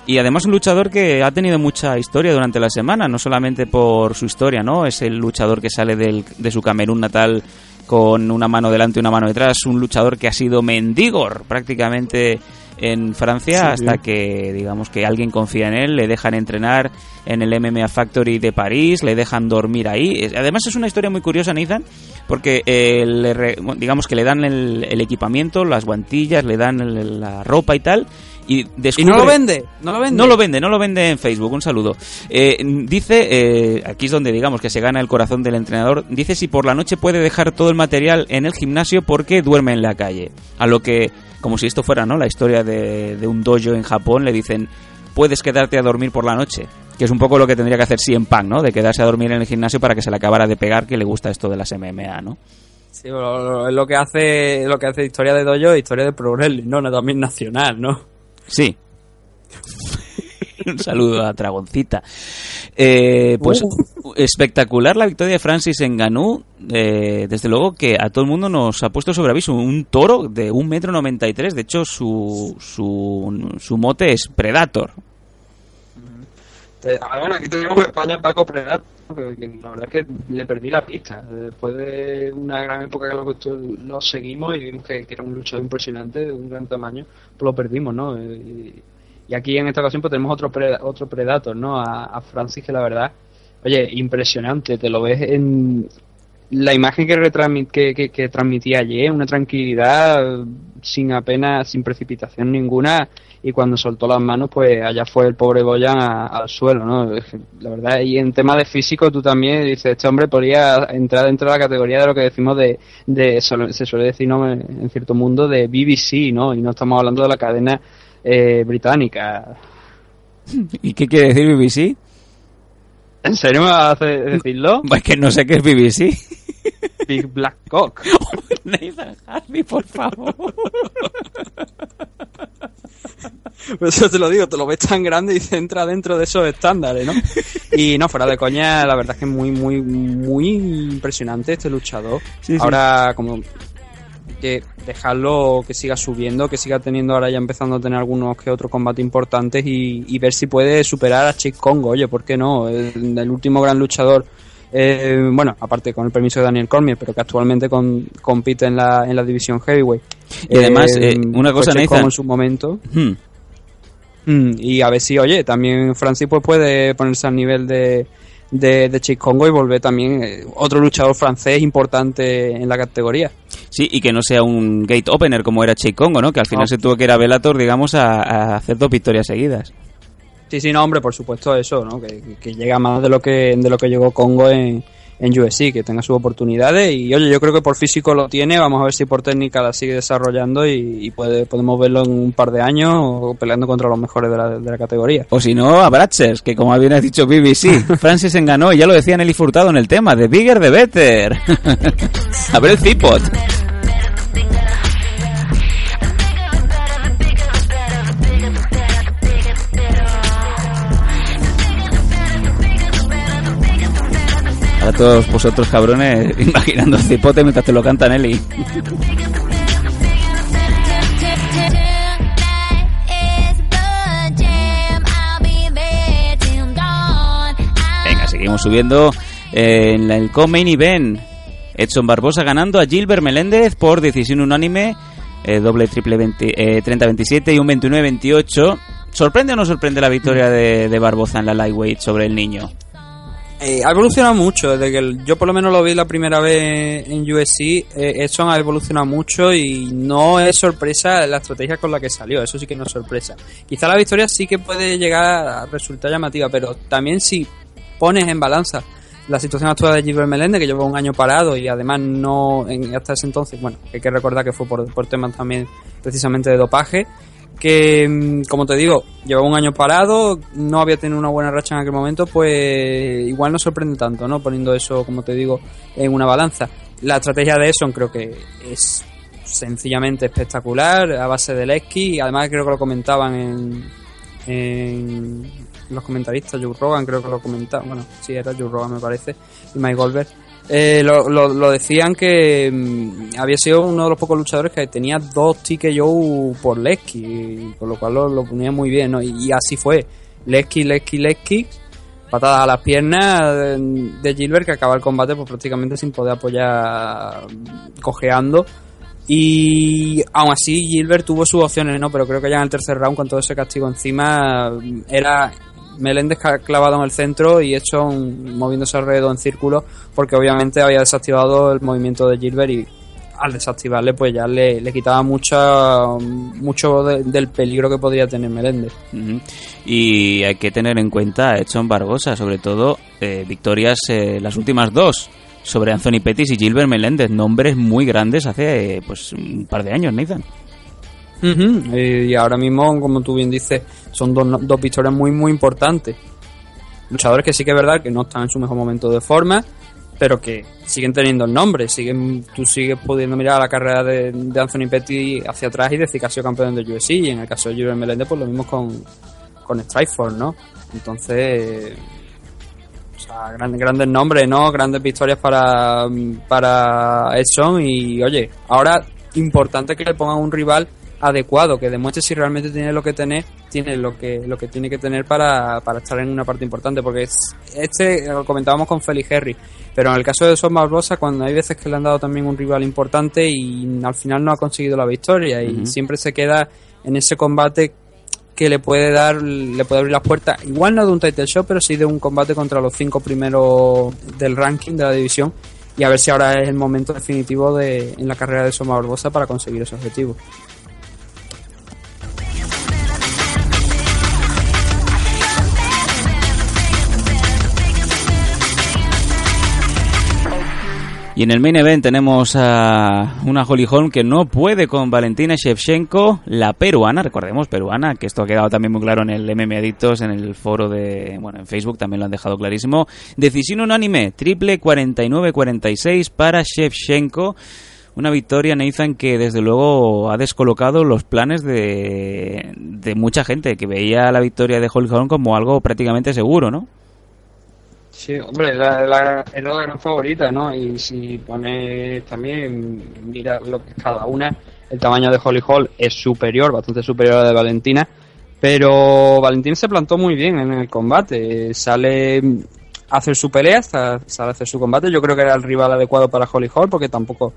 Y además un luchador que ha tenido mucha historia durante la semana, no solamente por su historia, ¿no? Es el luchador que sale del, de su Camerún natal con una mano delante y una mano detrás, un luchador que ha sido mendigor prácticamente en Francia Sí, hasta que digamos que alguien confía en él, le dejan entrenar en el MMA Factory de París, le dejan dormir ahí. Además es una historia muy curiosa, Nathan, porque eh, le digamos que le dan el, el equipamiento, las guantillas, le dan el- la ropa y tal. Y, no lo vende, no lo vende. no lo vende, no lo vende en Facebook. Un saludo. Eh, dice, eh, aquí es donde digamos que se gana el corazón del entrenador. Dice si por la noche puede dejar todo el material en el gimnasio porque duerme en la calle. A lo que, como si esto fuera, ¿no? La historia de, de un dojo en Japón, le dicen, puedes quedarte a dormir por la noche. Que es un poco lo que tendría que hacer CM Punk, ¿no? De quedarse a dormir en el gimnasio para que se le acabara de pegar, que le gusta esto de las MMA, ¿no? Sí, lo, lo- es lo que hace, lo que hace historia de dojo, historia de pro wrestling, no, no, también nacional, ¿no? Sí. Un saludo a Dragoncita. Eh, pues espectacular la victoria de Francis en Ganú. desde luego que a todo el mundo nos ha puesto sobre aviso. Un toro de un metro noventa y tres. De hecho, su, su, su mote es Predator. Eh, ah, bueno, aquí tenemos España Paco Predator, que, la verdad es que le perdí la pista. Después de una gran época que lo, lo seguimos y vimos que, era un luchador impresionante, de un gran tamaño, pues lo perdimos, ¿no? Eh, Y, aquí en esta ocasión pues tenemos otro pre- otro Predator, ¿no? A, a Francis que la verdad, oye, impresionante, te lo ves en la imagen que, retransmit, que, que, que transmitía ayer, una tranquilidad sin apenas, sin precipitación ninguna y cuando soltó las manos pues allá fue el pobre Boyan a- al suelo, ¿no? La verdad, y en tema de físico tú también dices, este hombre podría entrar dentro de la categoría de lo que decimos de, de se suele decir, ¿no? En cierto mundo de BBC, ¿no? Y no estamos hablando de la cadena eh, británica. ¿Y qué quiere decir BBC? ¿En serio me vas a decirlo? [laughs] Es que no sé qué es BBC. Big Black Cock. [laughs] Nathan Harvey, por favor. Por eso te lo digo, te lo ves tan grande y se entra dentro de esos estándares, ¿no? Y no, fuera de coña, la verdad es que es muy, muy, muy impresionante este luchador. Sí, sí. Ahora, como que dejarlo que siga subiendo, que siga teniendo ahora ya empezando a tener algunos que otros combates importantes y, y ver si puede superar a Chick Congo, oye, ¿por qué no? El, el último gran luchador, eh, bueno, aparte con el permiso de Daniel Cormier, pero que actualmente con- compite en la, en la división heavyweight. Y además, eh, una fue cosa, Chick Nathan. Congo en su momento. Hmm. Mm, y a ver si, oye, también Francis pues puede ponerse al nivel de, de, de Chick Congo y volver también eh, otro luchador francés importante en la categoría. Sí, y que no sea un gate opener como era Che Congo, ¿no? Que al final No. se tuvo que ir a Bellator, digamos, a, a hacer dos victorias seguidas. Sí, sí, no, hombre, por supuesto eso, ¿no? Que, que- que llega más de lo que de lo que llegó Congo en, en UFC, que tenga sus oportunidades y oye, yo creo que por físico lo tiene, vamos a ver si por técnica la sigue desarrollando y, y puede, podemos verlo en un par de años o peleando contra los mejores de la, de la categoría. O si no, a Bratchers, que como bien has dicho BBC, [laughs] Francis enganó, y ya lo decía Nelly Furtado en el tema, de Bigger the Better. [laughs] a ver el Zipot. Ahora todos vosotros cabrones [laughs] imaginando cipote mientras te lo canta Nelly. Venga, seguimos subiendo eh, en el co-main event. Edson Barbosa ganando a Gilbert Meléndez por decisión unánime. eh, doble triple 20, eh, 30-27 y un 29-28. ¿Sorprende o no sorprende la victoria de, de Barbosa en la lightweight sobre el niño? Eh, ha evolucionado mucho, desde que yo por lo menos lo vi la primera vez en USC, eh, Edson ha evolucionado mucho y no es sorpresa la estrategia con la que salió, eso sí que no es sorpresa. Quizá la victoria sí que puede llegar a resultar llamativa, pero también si pones en balanza la situación actual de Gilbert Meléndez, que lleva un año parado y además no, hasta ese entonces, bueno, hay que recordar que fue por, por temas también precisamente de dopaje, que mm, como te digo, llevaba un año parado, no había tenido una buena racha en aquel momento, pues igual no sorprende tanto, ¿no? Poniendo eso, como te digo, en una balanza. La estrategia de Eson creo que es sencillamente espectacular, a base del esquí, además creo que lo comentaban en, en los comentaristas, Joe Rogan creo que lo comentaban, bueno, sí, era Joe Rogan me parece, y Mike Goldberg, eh, lo, lo, lo decían que mm, había sido uno de los pocos luchadores que tenía dos tickets Joe por Lesky, por lo cual lo, ponía muy bien, ¿no? Y, así fue, Lesky, Lesky, Lesky, patadas a las piernas de, Gilbert que acaba el combate pues prácticamente sin poder apoyar cojeando y aún así Gilbert tuvo sus opciones, ¿no? Pero creo que ya en el tercer round con todo ese castigo encima era Meléndez clavado en el centro y hecho un- moviéndose alrededor en círculo porque obviamente había desactivado el movimiento de Gilbert y al desactivarle pues ya le, le quitaba mucha, mucho de- del peligro que podría tener Meléndez. Y hay que tener en cuenta a Edson Barbosa, sobre todo eh, victorias eh, las últimas dos sobre Anthony Pettis y Gilbert Meléndez, nombres muy grandes hace pues un par de años, Nathan. Eh, Y ahora mismo, como tú bien dices, son dos, dos victorias muy, muy importantes. Luchadores que sí que es verdad que no están en su mejor momento de forma, pero que siguen teniendo el nombre. siguen Tú sigues pudiendo mirar la carrera de, Anthony Petty hacia atrás y decir que ha sido campeón de UFC. Y en el caso de Gilbert Melendez, pues lo mismo con, con Strikeforce, ¿no? Entonces, o sea, grandes, grandes nombres, ¿no? Grandes victorias para, para Edson. Y oye, ahora importante que le pongan un rival adecuado, que demuestre si realmente tiene lo que tener, tiene lo que, lo que tiene que tener para, para estar en una parte importante, porque es, este lo comentábamos con Felix Henry, pero en el caso de Son Barbosa, cuando hay veces que le han dado también un rival importante y al final no ha conseguido la victoria y siempre se queda en ese combate que le puede dar, le puede abrir las puertas, igual no de un title show, pero sí de un combate contra los cinco primeros del ranking de la división y a ver si ahora es el momento definitivo de, en la carrera de Soma Barbosa para conseguir ese objetivo. Y en el main event tenemos a una Holly Holm que no puede con Valentina Shevchenko, la peruana, recordemos, peruana, que esto ha quedado también muy claro en el MM Adictos, en el foro de, bueno, en Facebook también lo han dejado clarísimo. Decisión unánime, triple 49-46 para Shevchenko. Una victoria, Nathan, que desde luego ha descolocado los planes de, de mucha gente que veía la victoria de Holly Holm como algo prácticamente seguro, ¿no? Sí, hombre, la, la, la gran favorita, ¿no? Y si pones también, mira lo que es cada una, el tamaño de Holly Hall es superior, bastante superior a la de Valentina, pero Valentina se plantó muy bien en el combate, sale a hacer su pelea, hasta- sale a hacer su combate, yo creo que era el rival adecuado para Holly Hall, porque tampoco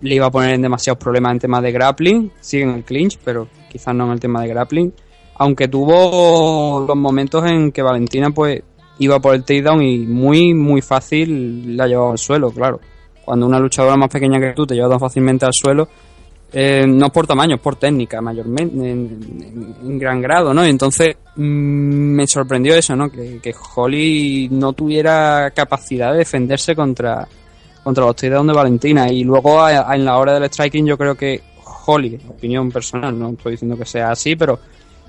le iba a poner en demasiados problemas en tema de grappling, sigue en el clinch, pero quizás no en el tema de grappling, aunque tuvo los momentos en que Valentina pues iba por el takedown y muy muy fácil la llevaba al suelo, claro. Cuando una luchadora más pequeña que tú te lleva tan fácilmente al suelo, eh, no es por tamaño, es por técnica mayormente, en, gran grado, ¿no? Y entonces mm, me sorprendió eso, ¿no? Que, que Holly no tuviera capacidad de defenderse contra, contra los takedowns de Valentina. Y luego a- en la hora del striking yo creo que Holly, opinión personal, no estoy diciendo que sea así, pero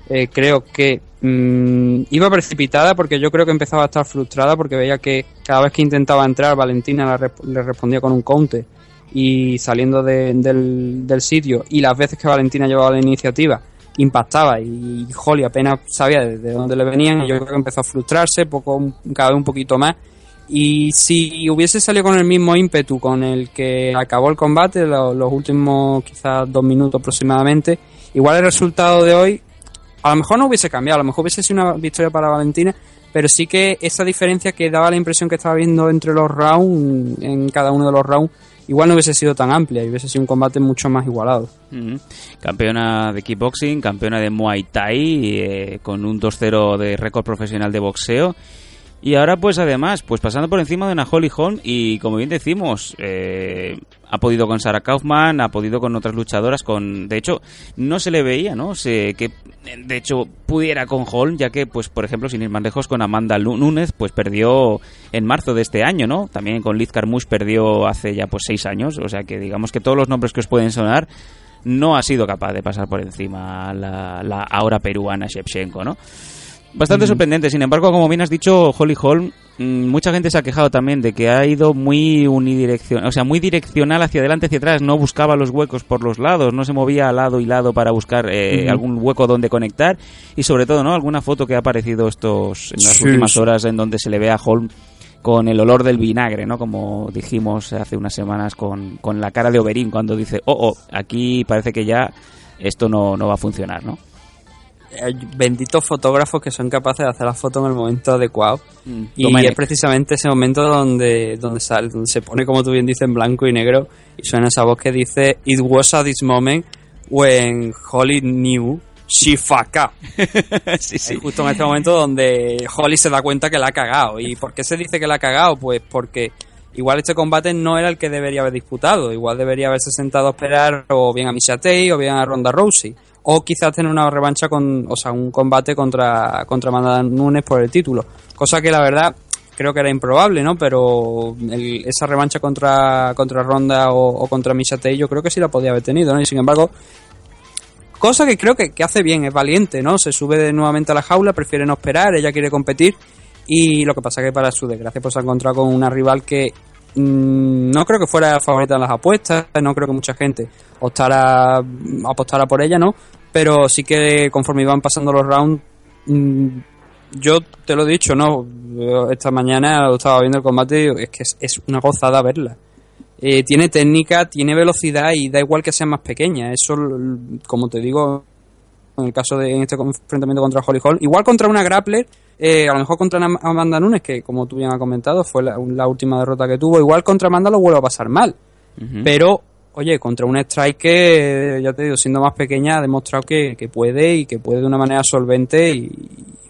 eh, creo que mm, iba precipitada porque yo creo que empezaba a estar frustrada porque veía que cada vez que intentaba entrar Valentina la le respondía con un counter y saliendo de- del, sitio y las veces que Valentina llevaba la iniciativa impactaba y Holly apenas sabía de, de dónde le venían y yo creo que empezó a frustrarse poco cada vez un poquito más. Y si hubiese salido con el mismo ímpetu con el que acabó el combate, lo- los últimos quizás dos minutos aproximadamente, igual el resultado de hoy a lo mejor no hubiese cambiado, a lo mejor hubiese sido una victoria para Valentina, pero sí que esa diferencia que daba la impresión que estaba viendo entre los rounds, en cada uno de los rounds, igual no hubiese sido tan amplia y hubiese sido un combate mucho más igualado. Campeona de kickboxing, campeona de Muay Thai, eh, con un 2-0 de récord profesional de boxeo. Y ahora, pues además, pues pasando por encima de una Holly Holm y como bien decimos, eh, ha podido con Sarah Kaufman, ha podido con otras luchadoras, con, de hecho, no se le veía, ¿no? Se, de hecho, pudiera con Holm, ya que, pues, por ejemplo, sin ir más lejos, con Amanda Nunes, pues perdió en marzo de este año, ¿no? También con Liz Carmouche perdió hace ya, pues, seis años, o sea que digamos que todos los nombres que os pueden sonar no ha sido capaz de pasar por encima la, la ahora peruana Shevchenko, ¿no? Bastante sorprendente, sin embargo, como bien has dicho, Holly Holm, mm, mucha gente se ha quejado también de que ha ido muy unidireccional, o sea, muy direccional hacia adelante, hacia atrás, no buscaba los huecos por los lados, no se movía a lado y lado para buscar eh, algún hueco donde conectar y sobre todo, ¿no? Alguna foto que ha aparecido estos en las Sí, últimas sí. horas en donde se le ve a Holm con el olor del vinagre, ¿no? Como dijimos hace unas semanas con, con la cara de Oberyn cuando dice, oh, oh, aquí parece que ya esto no, no va a funcionar, ¿no? Benditos fotógrafos que son capaces de hacer la foto en el momento adecuado. Y Domenech. es precisamente ese momento donde, donde, sale, donde se pone, como tú bien dices, en blanco y negro y suena esa voz que dice It was at this moment when Holly knew up. [laughs] sí, sí. Es justo en este momento donde Holly se da cuenta que la ha cagado. ¿Y por qué se dice que la ha cagado? Pues porque igual este combate no era el que debería haber disputado. Igual debería haberse sentado a esperar o bien a Misha Tate o bien a Ronda Rousey. O quizás tener una revancha con, o sea, un combate contra, contra Amanda Nunes por el título. Cosa que la verdad creo que era improbable, ¿no? Pero el- esa revancha contra, contra Ronda o, o contra Misha yo creo que sí la podía haber tenido, ¿no? Y sin embargo, cosa que creo que, que hace bien, es valiente, ¿no? Se sube de nuevamente a la jaula, prefiere no esperar, ella quiere competir y lo que pasa que para su desgracia pues se ha encontrado con una rival que mm, no creo que fuera favorita en las apuestas, no creo que mucha gente optara, apostara por ella, ¿no? Pero sí que conforme iban pasando los rounds, mm, yo te lo he dicho, ¿no? Esta mañana estaba viendo el combate y es que es, es una gozada verla. Eh, tiene técnica, tiene velocidad y da igual que sea más pequeña. Eso, como te digo, en el caso de en este enfrentamiento contra Holly Holm, igual contra una grappler, eh, a lo mejor contra Am- Amanda Nunes, que como tú bien has comentado, fue la, la última derrota que tuvo, igual contra Amanda lo vuelve a pasar mal. Pero, oye, contra un strike que, ya te digo, siendo más pequeña, ha demostrado que, que puede y que puede de una manera solvente y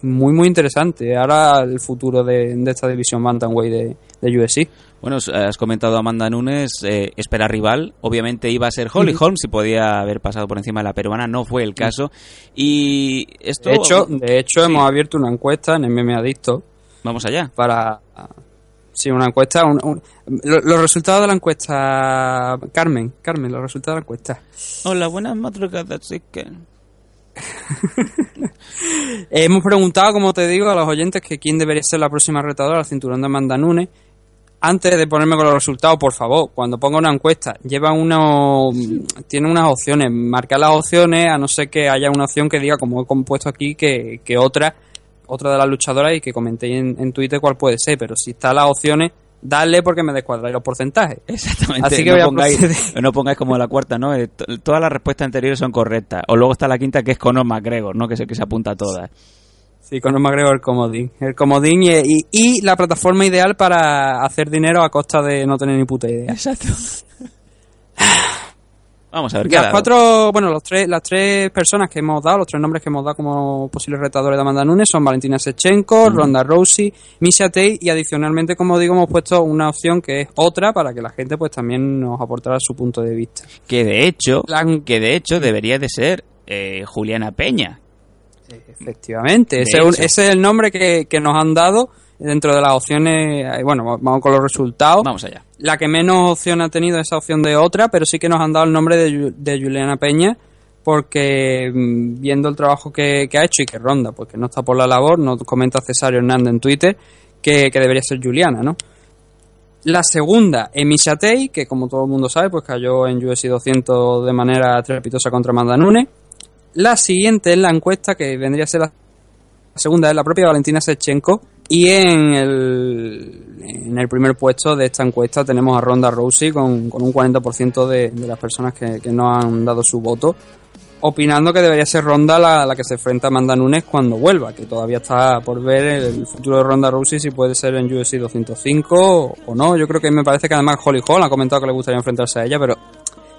muy, muy interesante. Ahora el futuro de, de esta división Bantamweight de, de UFC. Bueno, has- comentado a Amanda Nunes, eh, espera rival. Obviamente iba a ser Holly Ujú. Holm si podía haber pasado por encima de la peruana, no fue el caso. Y esto. De hecho, de hecho hemos abierto una encuesta en MM Adicto. Vamos allá. Para. Sí, una encuesta. un- un- lo- los resultados de la encuesta. Carmen, Carmen, los resultados de la encuesta. Hola, buenas madrugadas, chicken. [laughs] Eh, hemos preguntado, como te digo, a los oyentes que quién debería ser la próxima retadora al cinturón de Amanda Nunes. Antes de ponerme con los resultados, por favor, cuando ponga una encuesta, lleva uno, tiene unas opciones, marca las opciones, a no ser que haya una opción que diga, como he compuesto aquí, que, que otra, otra de las luchadoras y que comentéis en, en Twitter cuál puede ser, pero si está las opciones, dale porque me descuadráis los porcentajes. [laughs] Exactamente. Así que no, voy a pongáis, no pongáis como la cuarta, ¿no? Eh, to- Todas las respuestas anteriores son correctas. O luego está la quinta que es Conor McGregor, ¿no? Que es el que se apunta a todas. Sí, con el McGregor el comodín. El comodín y, y- y la plataforma ideal para hacer dinero a costa de no tener ni puta idea. Exacto. Vamos a ver qué Las cuatro, bueno, los tres, las tres personas que hemos dado, los tres nombres que hemos dado como posibles retadores de Amanda Nunes son Valentina Sechenko, Ronda Rousey, Misha Tate y adicionalmente, como digo, hemos puesto una opción que es otra para que la gente pues también nos aportara su punto de vista. Que de hecho, que de hecho debería de ser eh, Juliana Peña. Efectivamente, ese, ese es el nombre que, que nos han dado dentro de las opciones. eh, Bueno, vamos con los resultados. Vamos allá. La que menos opción ha tenido es esa opción de otra, pero sí que nos han dado el nombre de, Juliana Peña, porque mm, viendo el trabajo que, que ha hecho y que ronda, porque no está por la labor, nos comenta Cesario Hernández en Twitter, que, que debería ser Juliana, ¿no? La segunda, Emisha Tate, que como todo el mundo sabe, pues cayó en UFC 200 de manera trepitosa contra Amanda Nunes. La siguiente es la encuesta, que vendría a ser la segunda, es la propia Valentina Sechenko, Y en el, en el primer puesto de esta encuesta tenemos a Ronda Rousey con, con un 40% de, de las personas que, que no han dado su voto, opinando que debería ser Ronda la, la que se enfrenta a Amanda Nunes cuando vuelva, que todavía está por ver el futuro de Ronda Rousey si puede ser en UFC 205 o, o no. Yo creo que me parece que además Holly Holm ha comentado que le gustaría enfrentarse a ella, pero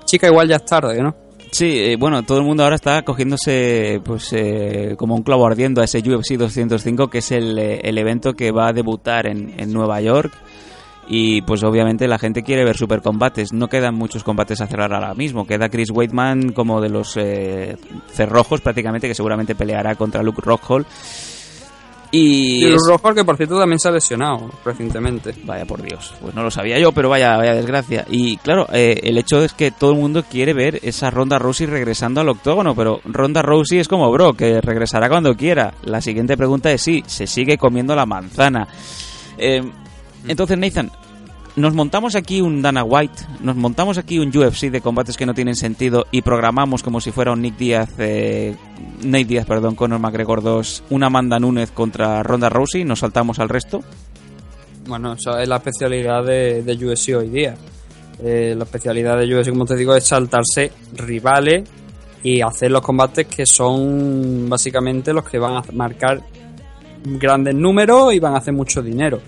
chica igual ya es tarde, ¿no? Sí, eh, bueno, todo el mundo ahora está cogiéndose pues eh, como un clavo ardiendo a ese UFC 205, que es el, eh, el evento que va a debutar en, en Nueva York. Y pues obviamente la gente quiere ver supercombates. No quedan muchos combates a cerrar ahora mismo. Queda Chris Weidman como de los eh, cerrojos prácticamente, que seguramente peleará contra Luke Rockhold. Y, Y es- Rojo, que por cierto también se ha lesionado recientemente. Vaya por Dios, pues no lo sabía yo, pero vaya, vaya desgracia. Y claro, eh, el hecho es que todo el mundo quiere ver esa Ronda Rousey regresando al octógono, pero Ronda Rousey es como bro, que regresará cuando quiera. La siguiente pregunta es si se sigue comiendo la manzana. Eh, entonces, Nathan, nos montamos aquí un Dana White, nos montamos aquí un UFC de combates que no tienen sentido y programamos como si fuera un Nick Díaz, eh, Nate Díaz, perdón, Conor McGregor 2, una Amanda Núñez contra Ronda Rousey, nos saltamos al resto. Bueno, eso es la especialidad de, de UFC hoy día. Eh, la especialidad de UFC, como te digo, es saltarse rivales y hacer los combates que son básicamente los que van a marcar grandes números y van a hacer mucho dinero.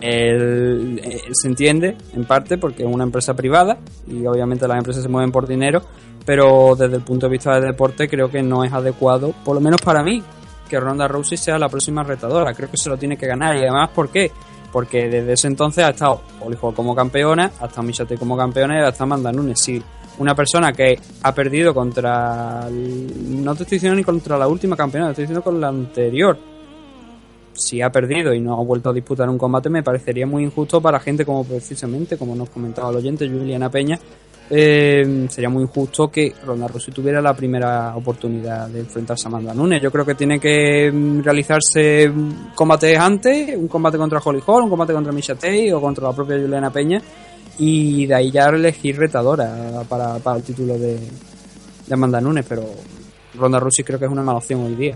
El- eh, se entiende en parte porque es una empresa privada y obviamente las empresas se mueven por dinero, pero desde el punto de vista del deporte creo que no es adecuado, por lo menos para mí, que Ronda Rousey sea la próxima retadora. Creo que se lo tiene que ganar y además, ¿por qué? Porque desde ese entonces ha estado Holm como campeona, ha estado Michelle como campeona y ahora está Amanda Nunes. Sí, una persona que ha perdido contra. no te estoy diciendo ni contra la última campeona, te estoy diciendo con la anterior. Si ha perdido y no ha vuelto a disputar un combate, me parecería muy injusto para gente como precisamente, como nos comentaba el oyente, Juliana Peña. eh, sería muy injusto que Ronda Rousey tuviera la primera oportunidad de enfrentarse a Amanda Nunes. Yo creo que tiene que mm, realizarse mm, combates antes, un combate contra Holly Holm, un combate contra Misha Tate o contra la propia Juliana Peña y de ahí ya elegir retadora para, para el título de, de Amanda Nunes, pero Ronda Rousey creo que es una mala opción hoy día.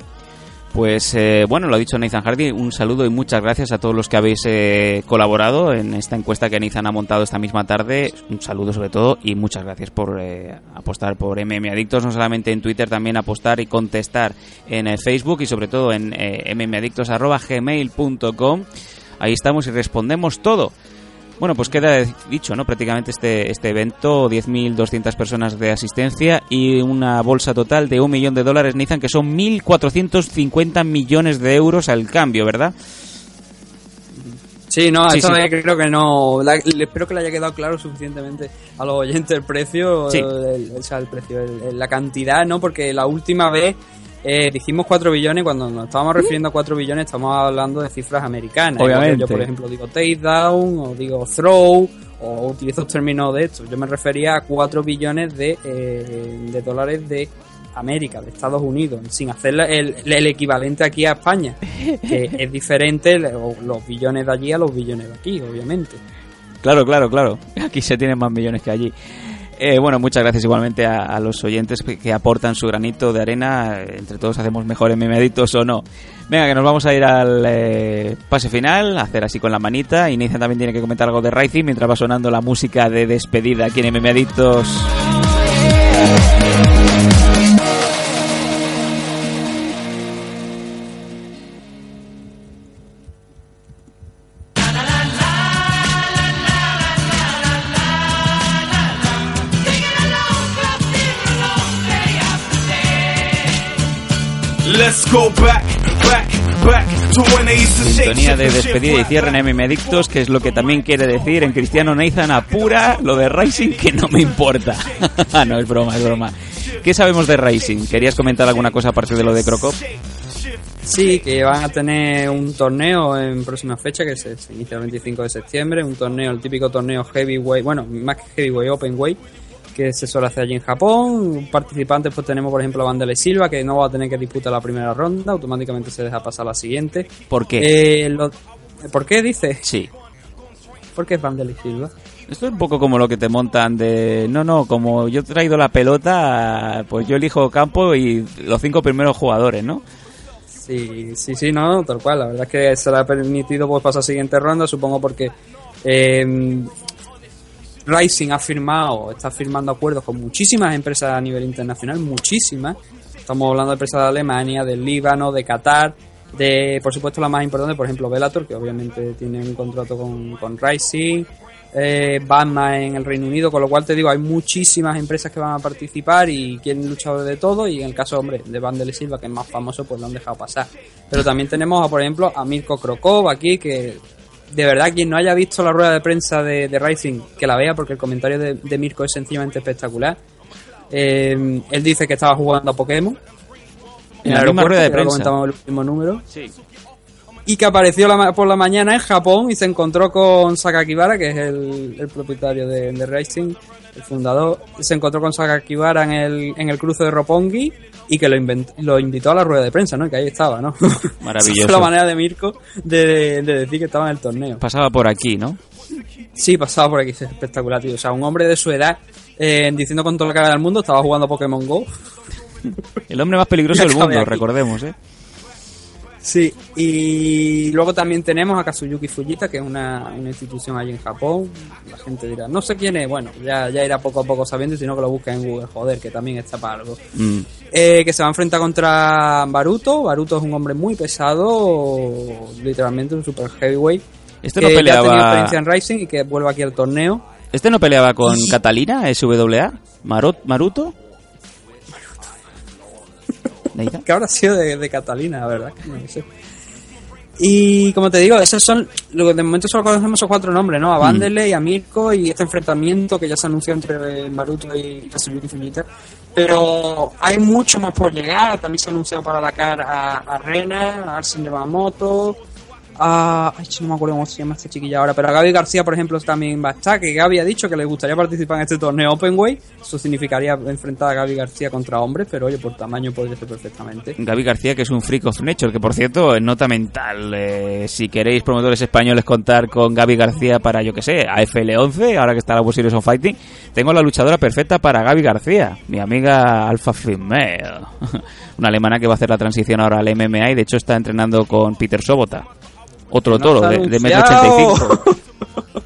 Pues eh, bueno, lo ha dicho Nathan Hardy, un saludo y muchas gracias a todos los que habéis eh, colaborado en esta encuesta que Nathan ha montado esta misma tarde. Un saludo sobre todo y muchas gracias por eh, apostar por MM Adictos, no solamente en Twitter, también apostar y contestar en el Facebook y sobre todo en eh, mmadictos.gmail.com. Ahí estamos y respondemos todo. Bueno, pues queda dicho, ¿no? Prácticamente este, este evento, 10.200 personas de asistencia y una bolsa total de un millón de dólares, Nathan, que son 1.450 millones de euros al cambio, ¿verdad? Sí, no, Sí, esta sí. vez creo que no. la- espero que le haya quedado claro suficientemente a los oyentes el precio, Sí. el, o sea, el precio, el- la cantidad, ¿no? Porque la última vez eh, dijimos 4 billones, cuando nos estábamos refiriendo a 4 billones, estamos hablando de cifras americanas. Obviamente. Yo, por ejemplo, digo takedown, o digo throw, o utilizo términos de estos. Yo me refería a 4 billones de, eh, de dólares de América, de Estados Unidos, sin hacer el, el equivalente aquí a España, que [laughs] es diferente lo- los billones de allí a los billones de aquí, obviamente. Claro, claro, claro. Aquí se tienen más millones que allí. Eh, bueno, muchas gracias igualmente a, a los oyentes que, que aportan su granito de arena. Eh, Entre todos hacemos mejor memeditos o no. Venga, que nos vamos a ir al eh, pase final, a hacer así con la manita. Y Nathan también tiene que comentar algo de Rising mientras va sonando la música de despedida aquí en memeditos. Sintonía shake, de despedida y cierre en MM Adictos, que es lo que también quiere decir en Cristiano Nathan apura lo de Rising que no me importa. [laughs] no, es broma, es broma. ¿Qué sabemos de Rising? ¿Querías comentar alguna cosa aparte de lo de Crocop? Sí, que van a tener un torneo en próxima fecha que se, se inicia el 25 de septiembre, un torneo, el típico torneo heavyweight, bueno, más que heavyweight, openweight, que se suele hacer allí en Japón. Participantes pues tenemos por ejemplo a Vandele Silva, que no va a tener que disputar la primera ronda, automáticamente se deja pasar a la siguiente. ¿Por qué? Eh, lo- ¿Por qué dice? Sí. ¿Por qué es Vandele Silva? Esto es un poco como lo que te montan de... No, no, como yo he traído la pelota, pues yo elijo campo y los cinco primeros jugadores, ¿no? Sí, Sí, sí, no, tal cual. La verdad es que se le ha permitido pues, pasar a siguiente ronda, supongo porque eh, Rising ha firmado, está firmando acuerdos con muchísimas empresas a nivel internacional, muchísimas. Estamos hablando de empresas de Alemania, del Líbano, de Qatar, de, por supuesto, la más importante, por ejemplo, Bellator, que obviamente tiene un contrato con, con Rising, eh, Batman en el Reino Unido, con lo cual te digo, hay muchísimas empresas que van a participar y quieren luchadores de todo, y en el caso, hombre, de Vandel Silva, que es más famoso, pues lo han dejado pasar. Pero también tenemos, por ejemplo, a Mirko Krokov aquí, que de verdad, quien no haya visto la rueda de prensa de, de Rising, que la vea, porque el comentario de, de Mirko es sencillamente espectacular. Eh, él dice que estaba jugando a Pokémon. En la misma rueda de prensa. comentamos el último número. Sí. Y que apareció la ma- por la mañana en Japón y se encontró con Sakakibara, que es el, el propietario de, de Rising, el fundador. Se encontró con Sakakibara en el, en el cruce de Roppongi y que lo, invitó a la rueda de prensa, ¿no? Que ahí estaba, ¿no? [laughs] Maravilloso. Esa fue la manera de Mirko de, de decir que estaba en el torneo. Pasaba por aquí, ¿no? Sí, pasaba por aquí, es espectacular, tío. O sea, un hombre de su edad, eh, diciendo con toda la cara del mundo, estaba jugando a Pokémon Go. El hombre más peligroso [laughs] del mundo, recordemos, ¿eh? Sí, y luego también tenemos a Kazuyuki Fujita, que es una, una institución allí en Japón. La gente dirá, no sé quién es, bueno, ya, ya irá poco a poco sabiendo, sino que lo busca en Google, joder, que también está para algo. Mm. Eh, que se va a enfrentar contra Baruto. Baruto es un hombre muy pesado, literalmente un super heavyweight. Este que no ya ha peleaba- experiencia en Rising y que vuelve aquí al torneo. ¿Este no peleaba con Catalina, SWA? ¿Marot, ¿Maruto? ¿Neida? que habrá sido de, de Catalina, la verdad, que no sé. Y como te digo, esos son, lo que de momento solo conocemos esos cuatro nombres, ¿no? A Mm. Vanderlei, a Mirko y este enfrentamiento que ya se anunció entre Maruto y Kazuyuki Fujita. Pero hay mucho más por llegar, también se ha anunciado para la cara a, a Rena, a Arsen Yamamoto, a... Ay, no me acuerdo cómo se llama esta chiquilla ahora, pero a Gaby García, por ejemplo, también va a estar, que Gaby ha dicho que le gustaría participar en este torneo Openway. Eso significaría enfrentar a Gaby García contra hombres, pero oye, por tamaño podría ser perfectamente. Gaby García, que es un freak of nature, que por cierto, es nota mental. eh, si queréis, promotores españoles, contar con Gaby García para, yo que sé, AFL 11, ahora que está la World Series Fighting, tengo la luchadora perfecta para Gaby García, mi amiga Alpha Female. [laughs] Una alemana que va a hacer la transición ahora al MMA y de hecho está entrenando con Peter Sobota. Otro toro de, de metro anunciado. 85.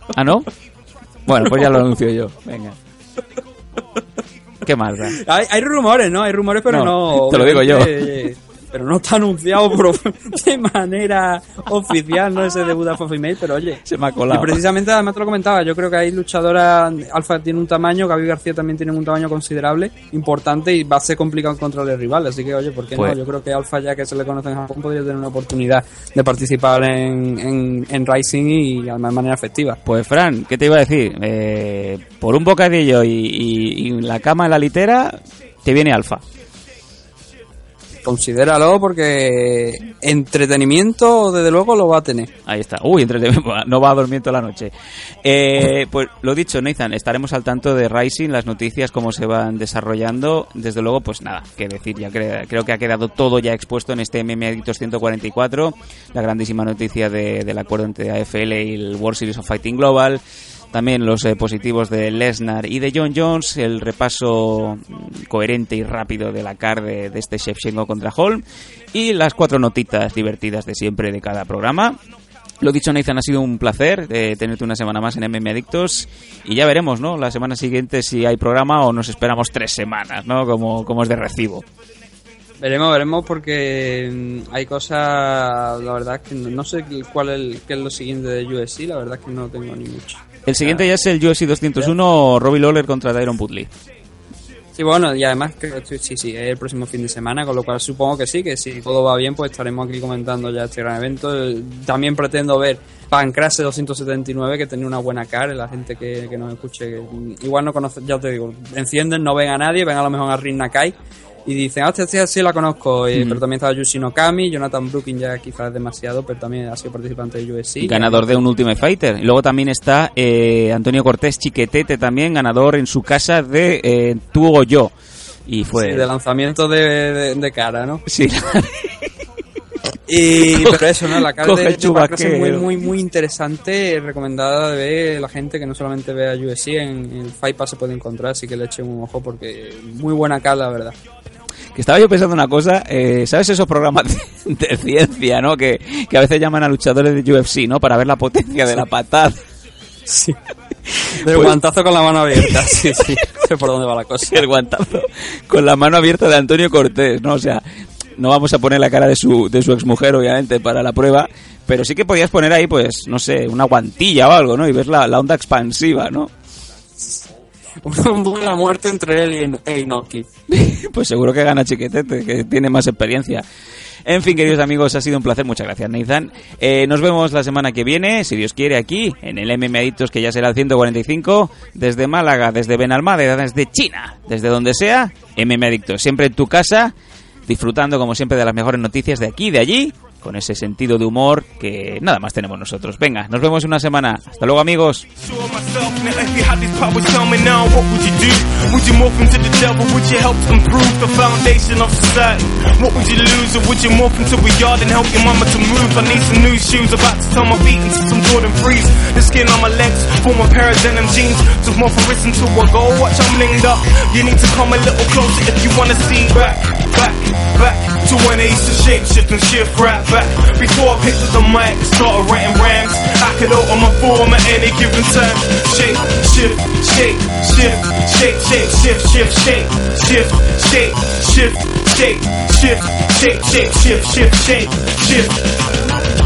[laughs] ¿Ah, no? Bueno, pues ya lo anuncio yo. Venga. ¿Qué más da? Hay, hay rumores, ¿no? Hay rumores, pero No, no. te lo digo yo. Pero no está anunciado por- [laughs] de manera oficial, ¿no? Ese debut de Alpha Female, pero oye. Se me ha colado. Y precisamente, además te lo comentaba, yo creo que hay luchadoras. Alfa tiene un tamaño, Gaby García también tiene un tamaño considerable, importante y va a ser complicado encontrarle rival. Así que, oye, ¿por qué Pues- no? Yo creo que Alfa, ya que se le conoce en Japón, podría tener una oportunidad de participar en, en, en Rising y además de manera efectiva. Pues Fran, ¿qué te iba a decir? Eh, por un bocadillo y, y- y la cama en la litera, te viene alfa. Considéralo porque entretenimiento, desde luego, lo va a tener. Ahí está. Uy, entretenimiento. [laughs] No va a dormir toda la noche. Eh, pues lo dicho, Nathan, estaremos al tanto de Rising, las noticias, cómo se van desarrollando. Desde luego, pues nada, que decir, ya cre- creo que ha quedado todo ya expuesto en este MMA Adictos 144. La grandísima noticia de- del acuerdo entre AFL y el World Series of Fighting Global. También los eh, positivos de Lesnar y de John Jones, el repaso mm, coherente y rápido de la car de, de este Shevchenko contra Holm y las cuatro notitas divertidas de siempre de cada programa. Lo dicho, Nathan, ha sido un placer eh, tenerte una semana más en MM Adictos y ya veremos, ¿no? La semana siguiente si hay programa o nos esperamos tres semanas, ¿no? Como, como es de recibo. Veremos, veremos porque mm, hay cosas, la verdad que no, sé cuál es, qué es lo siguiente de USC, la verdad que no tengo ni mucho. El siguiente ya es el UFC 201 Robbie Lawler contra Tyron Woodley. Sí, bueno, y además que estoy- sí, sí, es el próximo fin de semana, con lo cual supongo que sí, que si todo va bien, pues estaremos aquí comentando ya este gran evento. También pretendo ver Pancrase 279, que tenía una buena cara, la gente que, que nos escuche, que, igual no conoce, ya te digo, encienden, no ven a nadie, ven a lo mejor a Rin Nakai y dicen, ah, esta tía sí la conozco, eh, Mm. pero también estaba Yushi Okami, Jonathan Brooking ya quizás demasiado, pero también ha sido participante de UFC. ganador de un Ultimate Fighter. Y luego también está eh, Antonio Cortés Chiquetete, también ganador en su casa de eh, Tú o Yo. Y fue... Sí, de lanzamiento de, de- de cara, ¿no? Sí. [laughs] Y Coge- pero eso, ¿no? La cara de, Pancrase es muy, muy, muy interesante, recomendada de ver la gente que no solamente vea UFC, en, en el Fight Pass se puede encontrar, así que le echen un ojo porque muy buena cara, la verdad. Que estaba yo pensando una cosa, eh, ¿sabes esos programas de, de ciencia, no? Que, que a veces llaman a luchadores de UFC, ¿no? Para ver la potencia de la patada. Sí. [laughs] Del Pues- guantazo con la mano abierta. [laughs] Sí, sí. Sé por dónde va la cosa. el guantazo con la mano abierta de Antonio Cortés, ¿no? O sea, no vamos a poner la cara de su, de su exmujer, obviamente, para la prueba, pero sí que podías poner ahí, pues, no sé, una guantilla o algo, ¿no? Y ves la, la onda expansiva, ¿no? Un duelo a muerte entre él y En- e Inoki. [laughs] Pues seguro que gana Chiquetete, que tiene más experiencia. En fin, queridos amigos, ha sido un placer. Muchas gracias, Nathan. Eh, nos vemos la semana que viene, si Dios quiere, aquí, en el MM Adictos, que ya será el 145, desde Málaga, desde Benalmádena, desde China, desde donde sea, MM Adictos. Siempre en tu casa, disfrutando, como siempre, de las mejores noticias de aquí de allí, con ese sentido de humor que nada más tenemos nosotros. Venga, nos vemos en una semana. Hasta luego, amigos. Now, if you had these powers coming now, what would you do? Would you morph into the devil? Would you help improve the foundation of society? What would you lose? Or would you morph into a yard and help your mama to move? I need some new shoes, about to turn my feet into some Jordan 3s. The skin on my legs form a pair of denim jeans. To morph a wrist into a gold watch, I'm linged up. You need to come a little closer if you wanna see back, back, back to when I used to shape shift and shift right back. Before I picked up the mic and started writing rhymes, I could open my form at any given time. Shape, shift, shape, shift, shape, shape, shift, shift, shape, shift, shape, shift, shape, shift, shape, shape, shift, shift, shape, shift.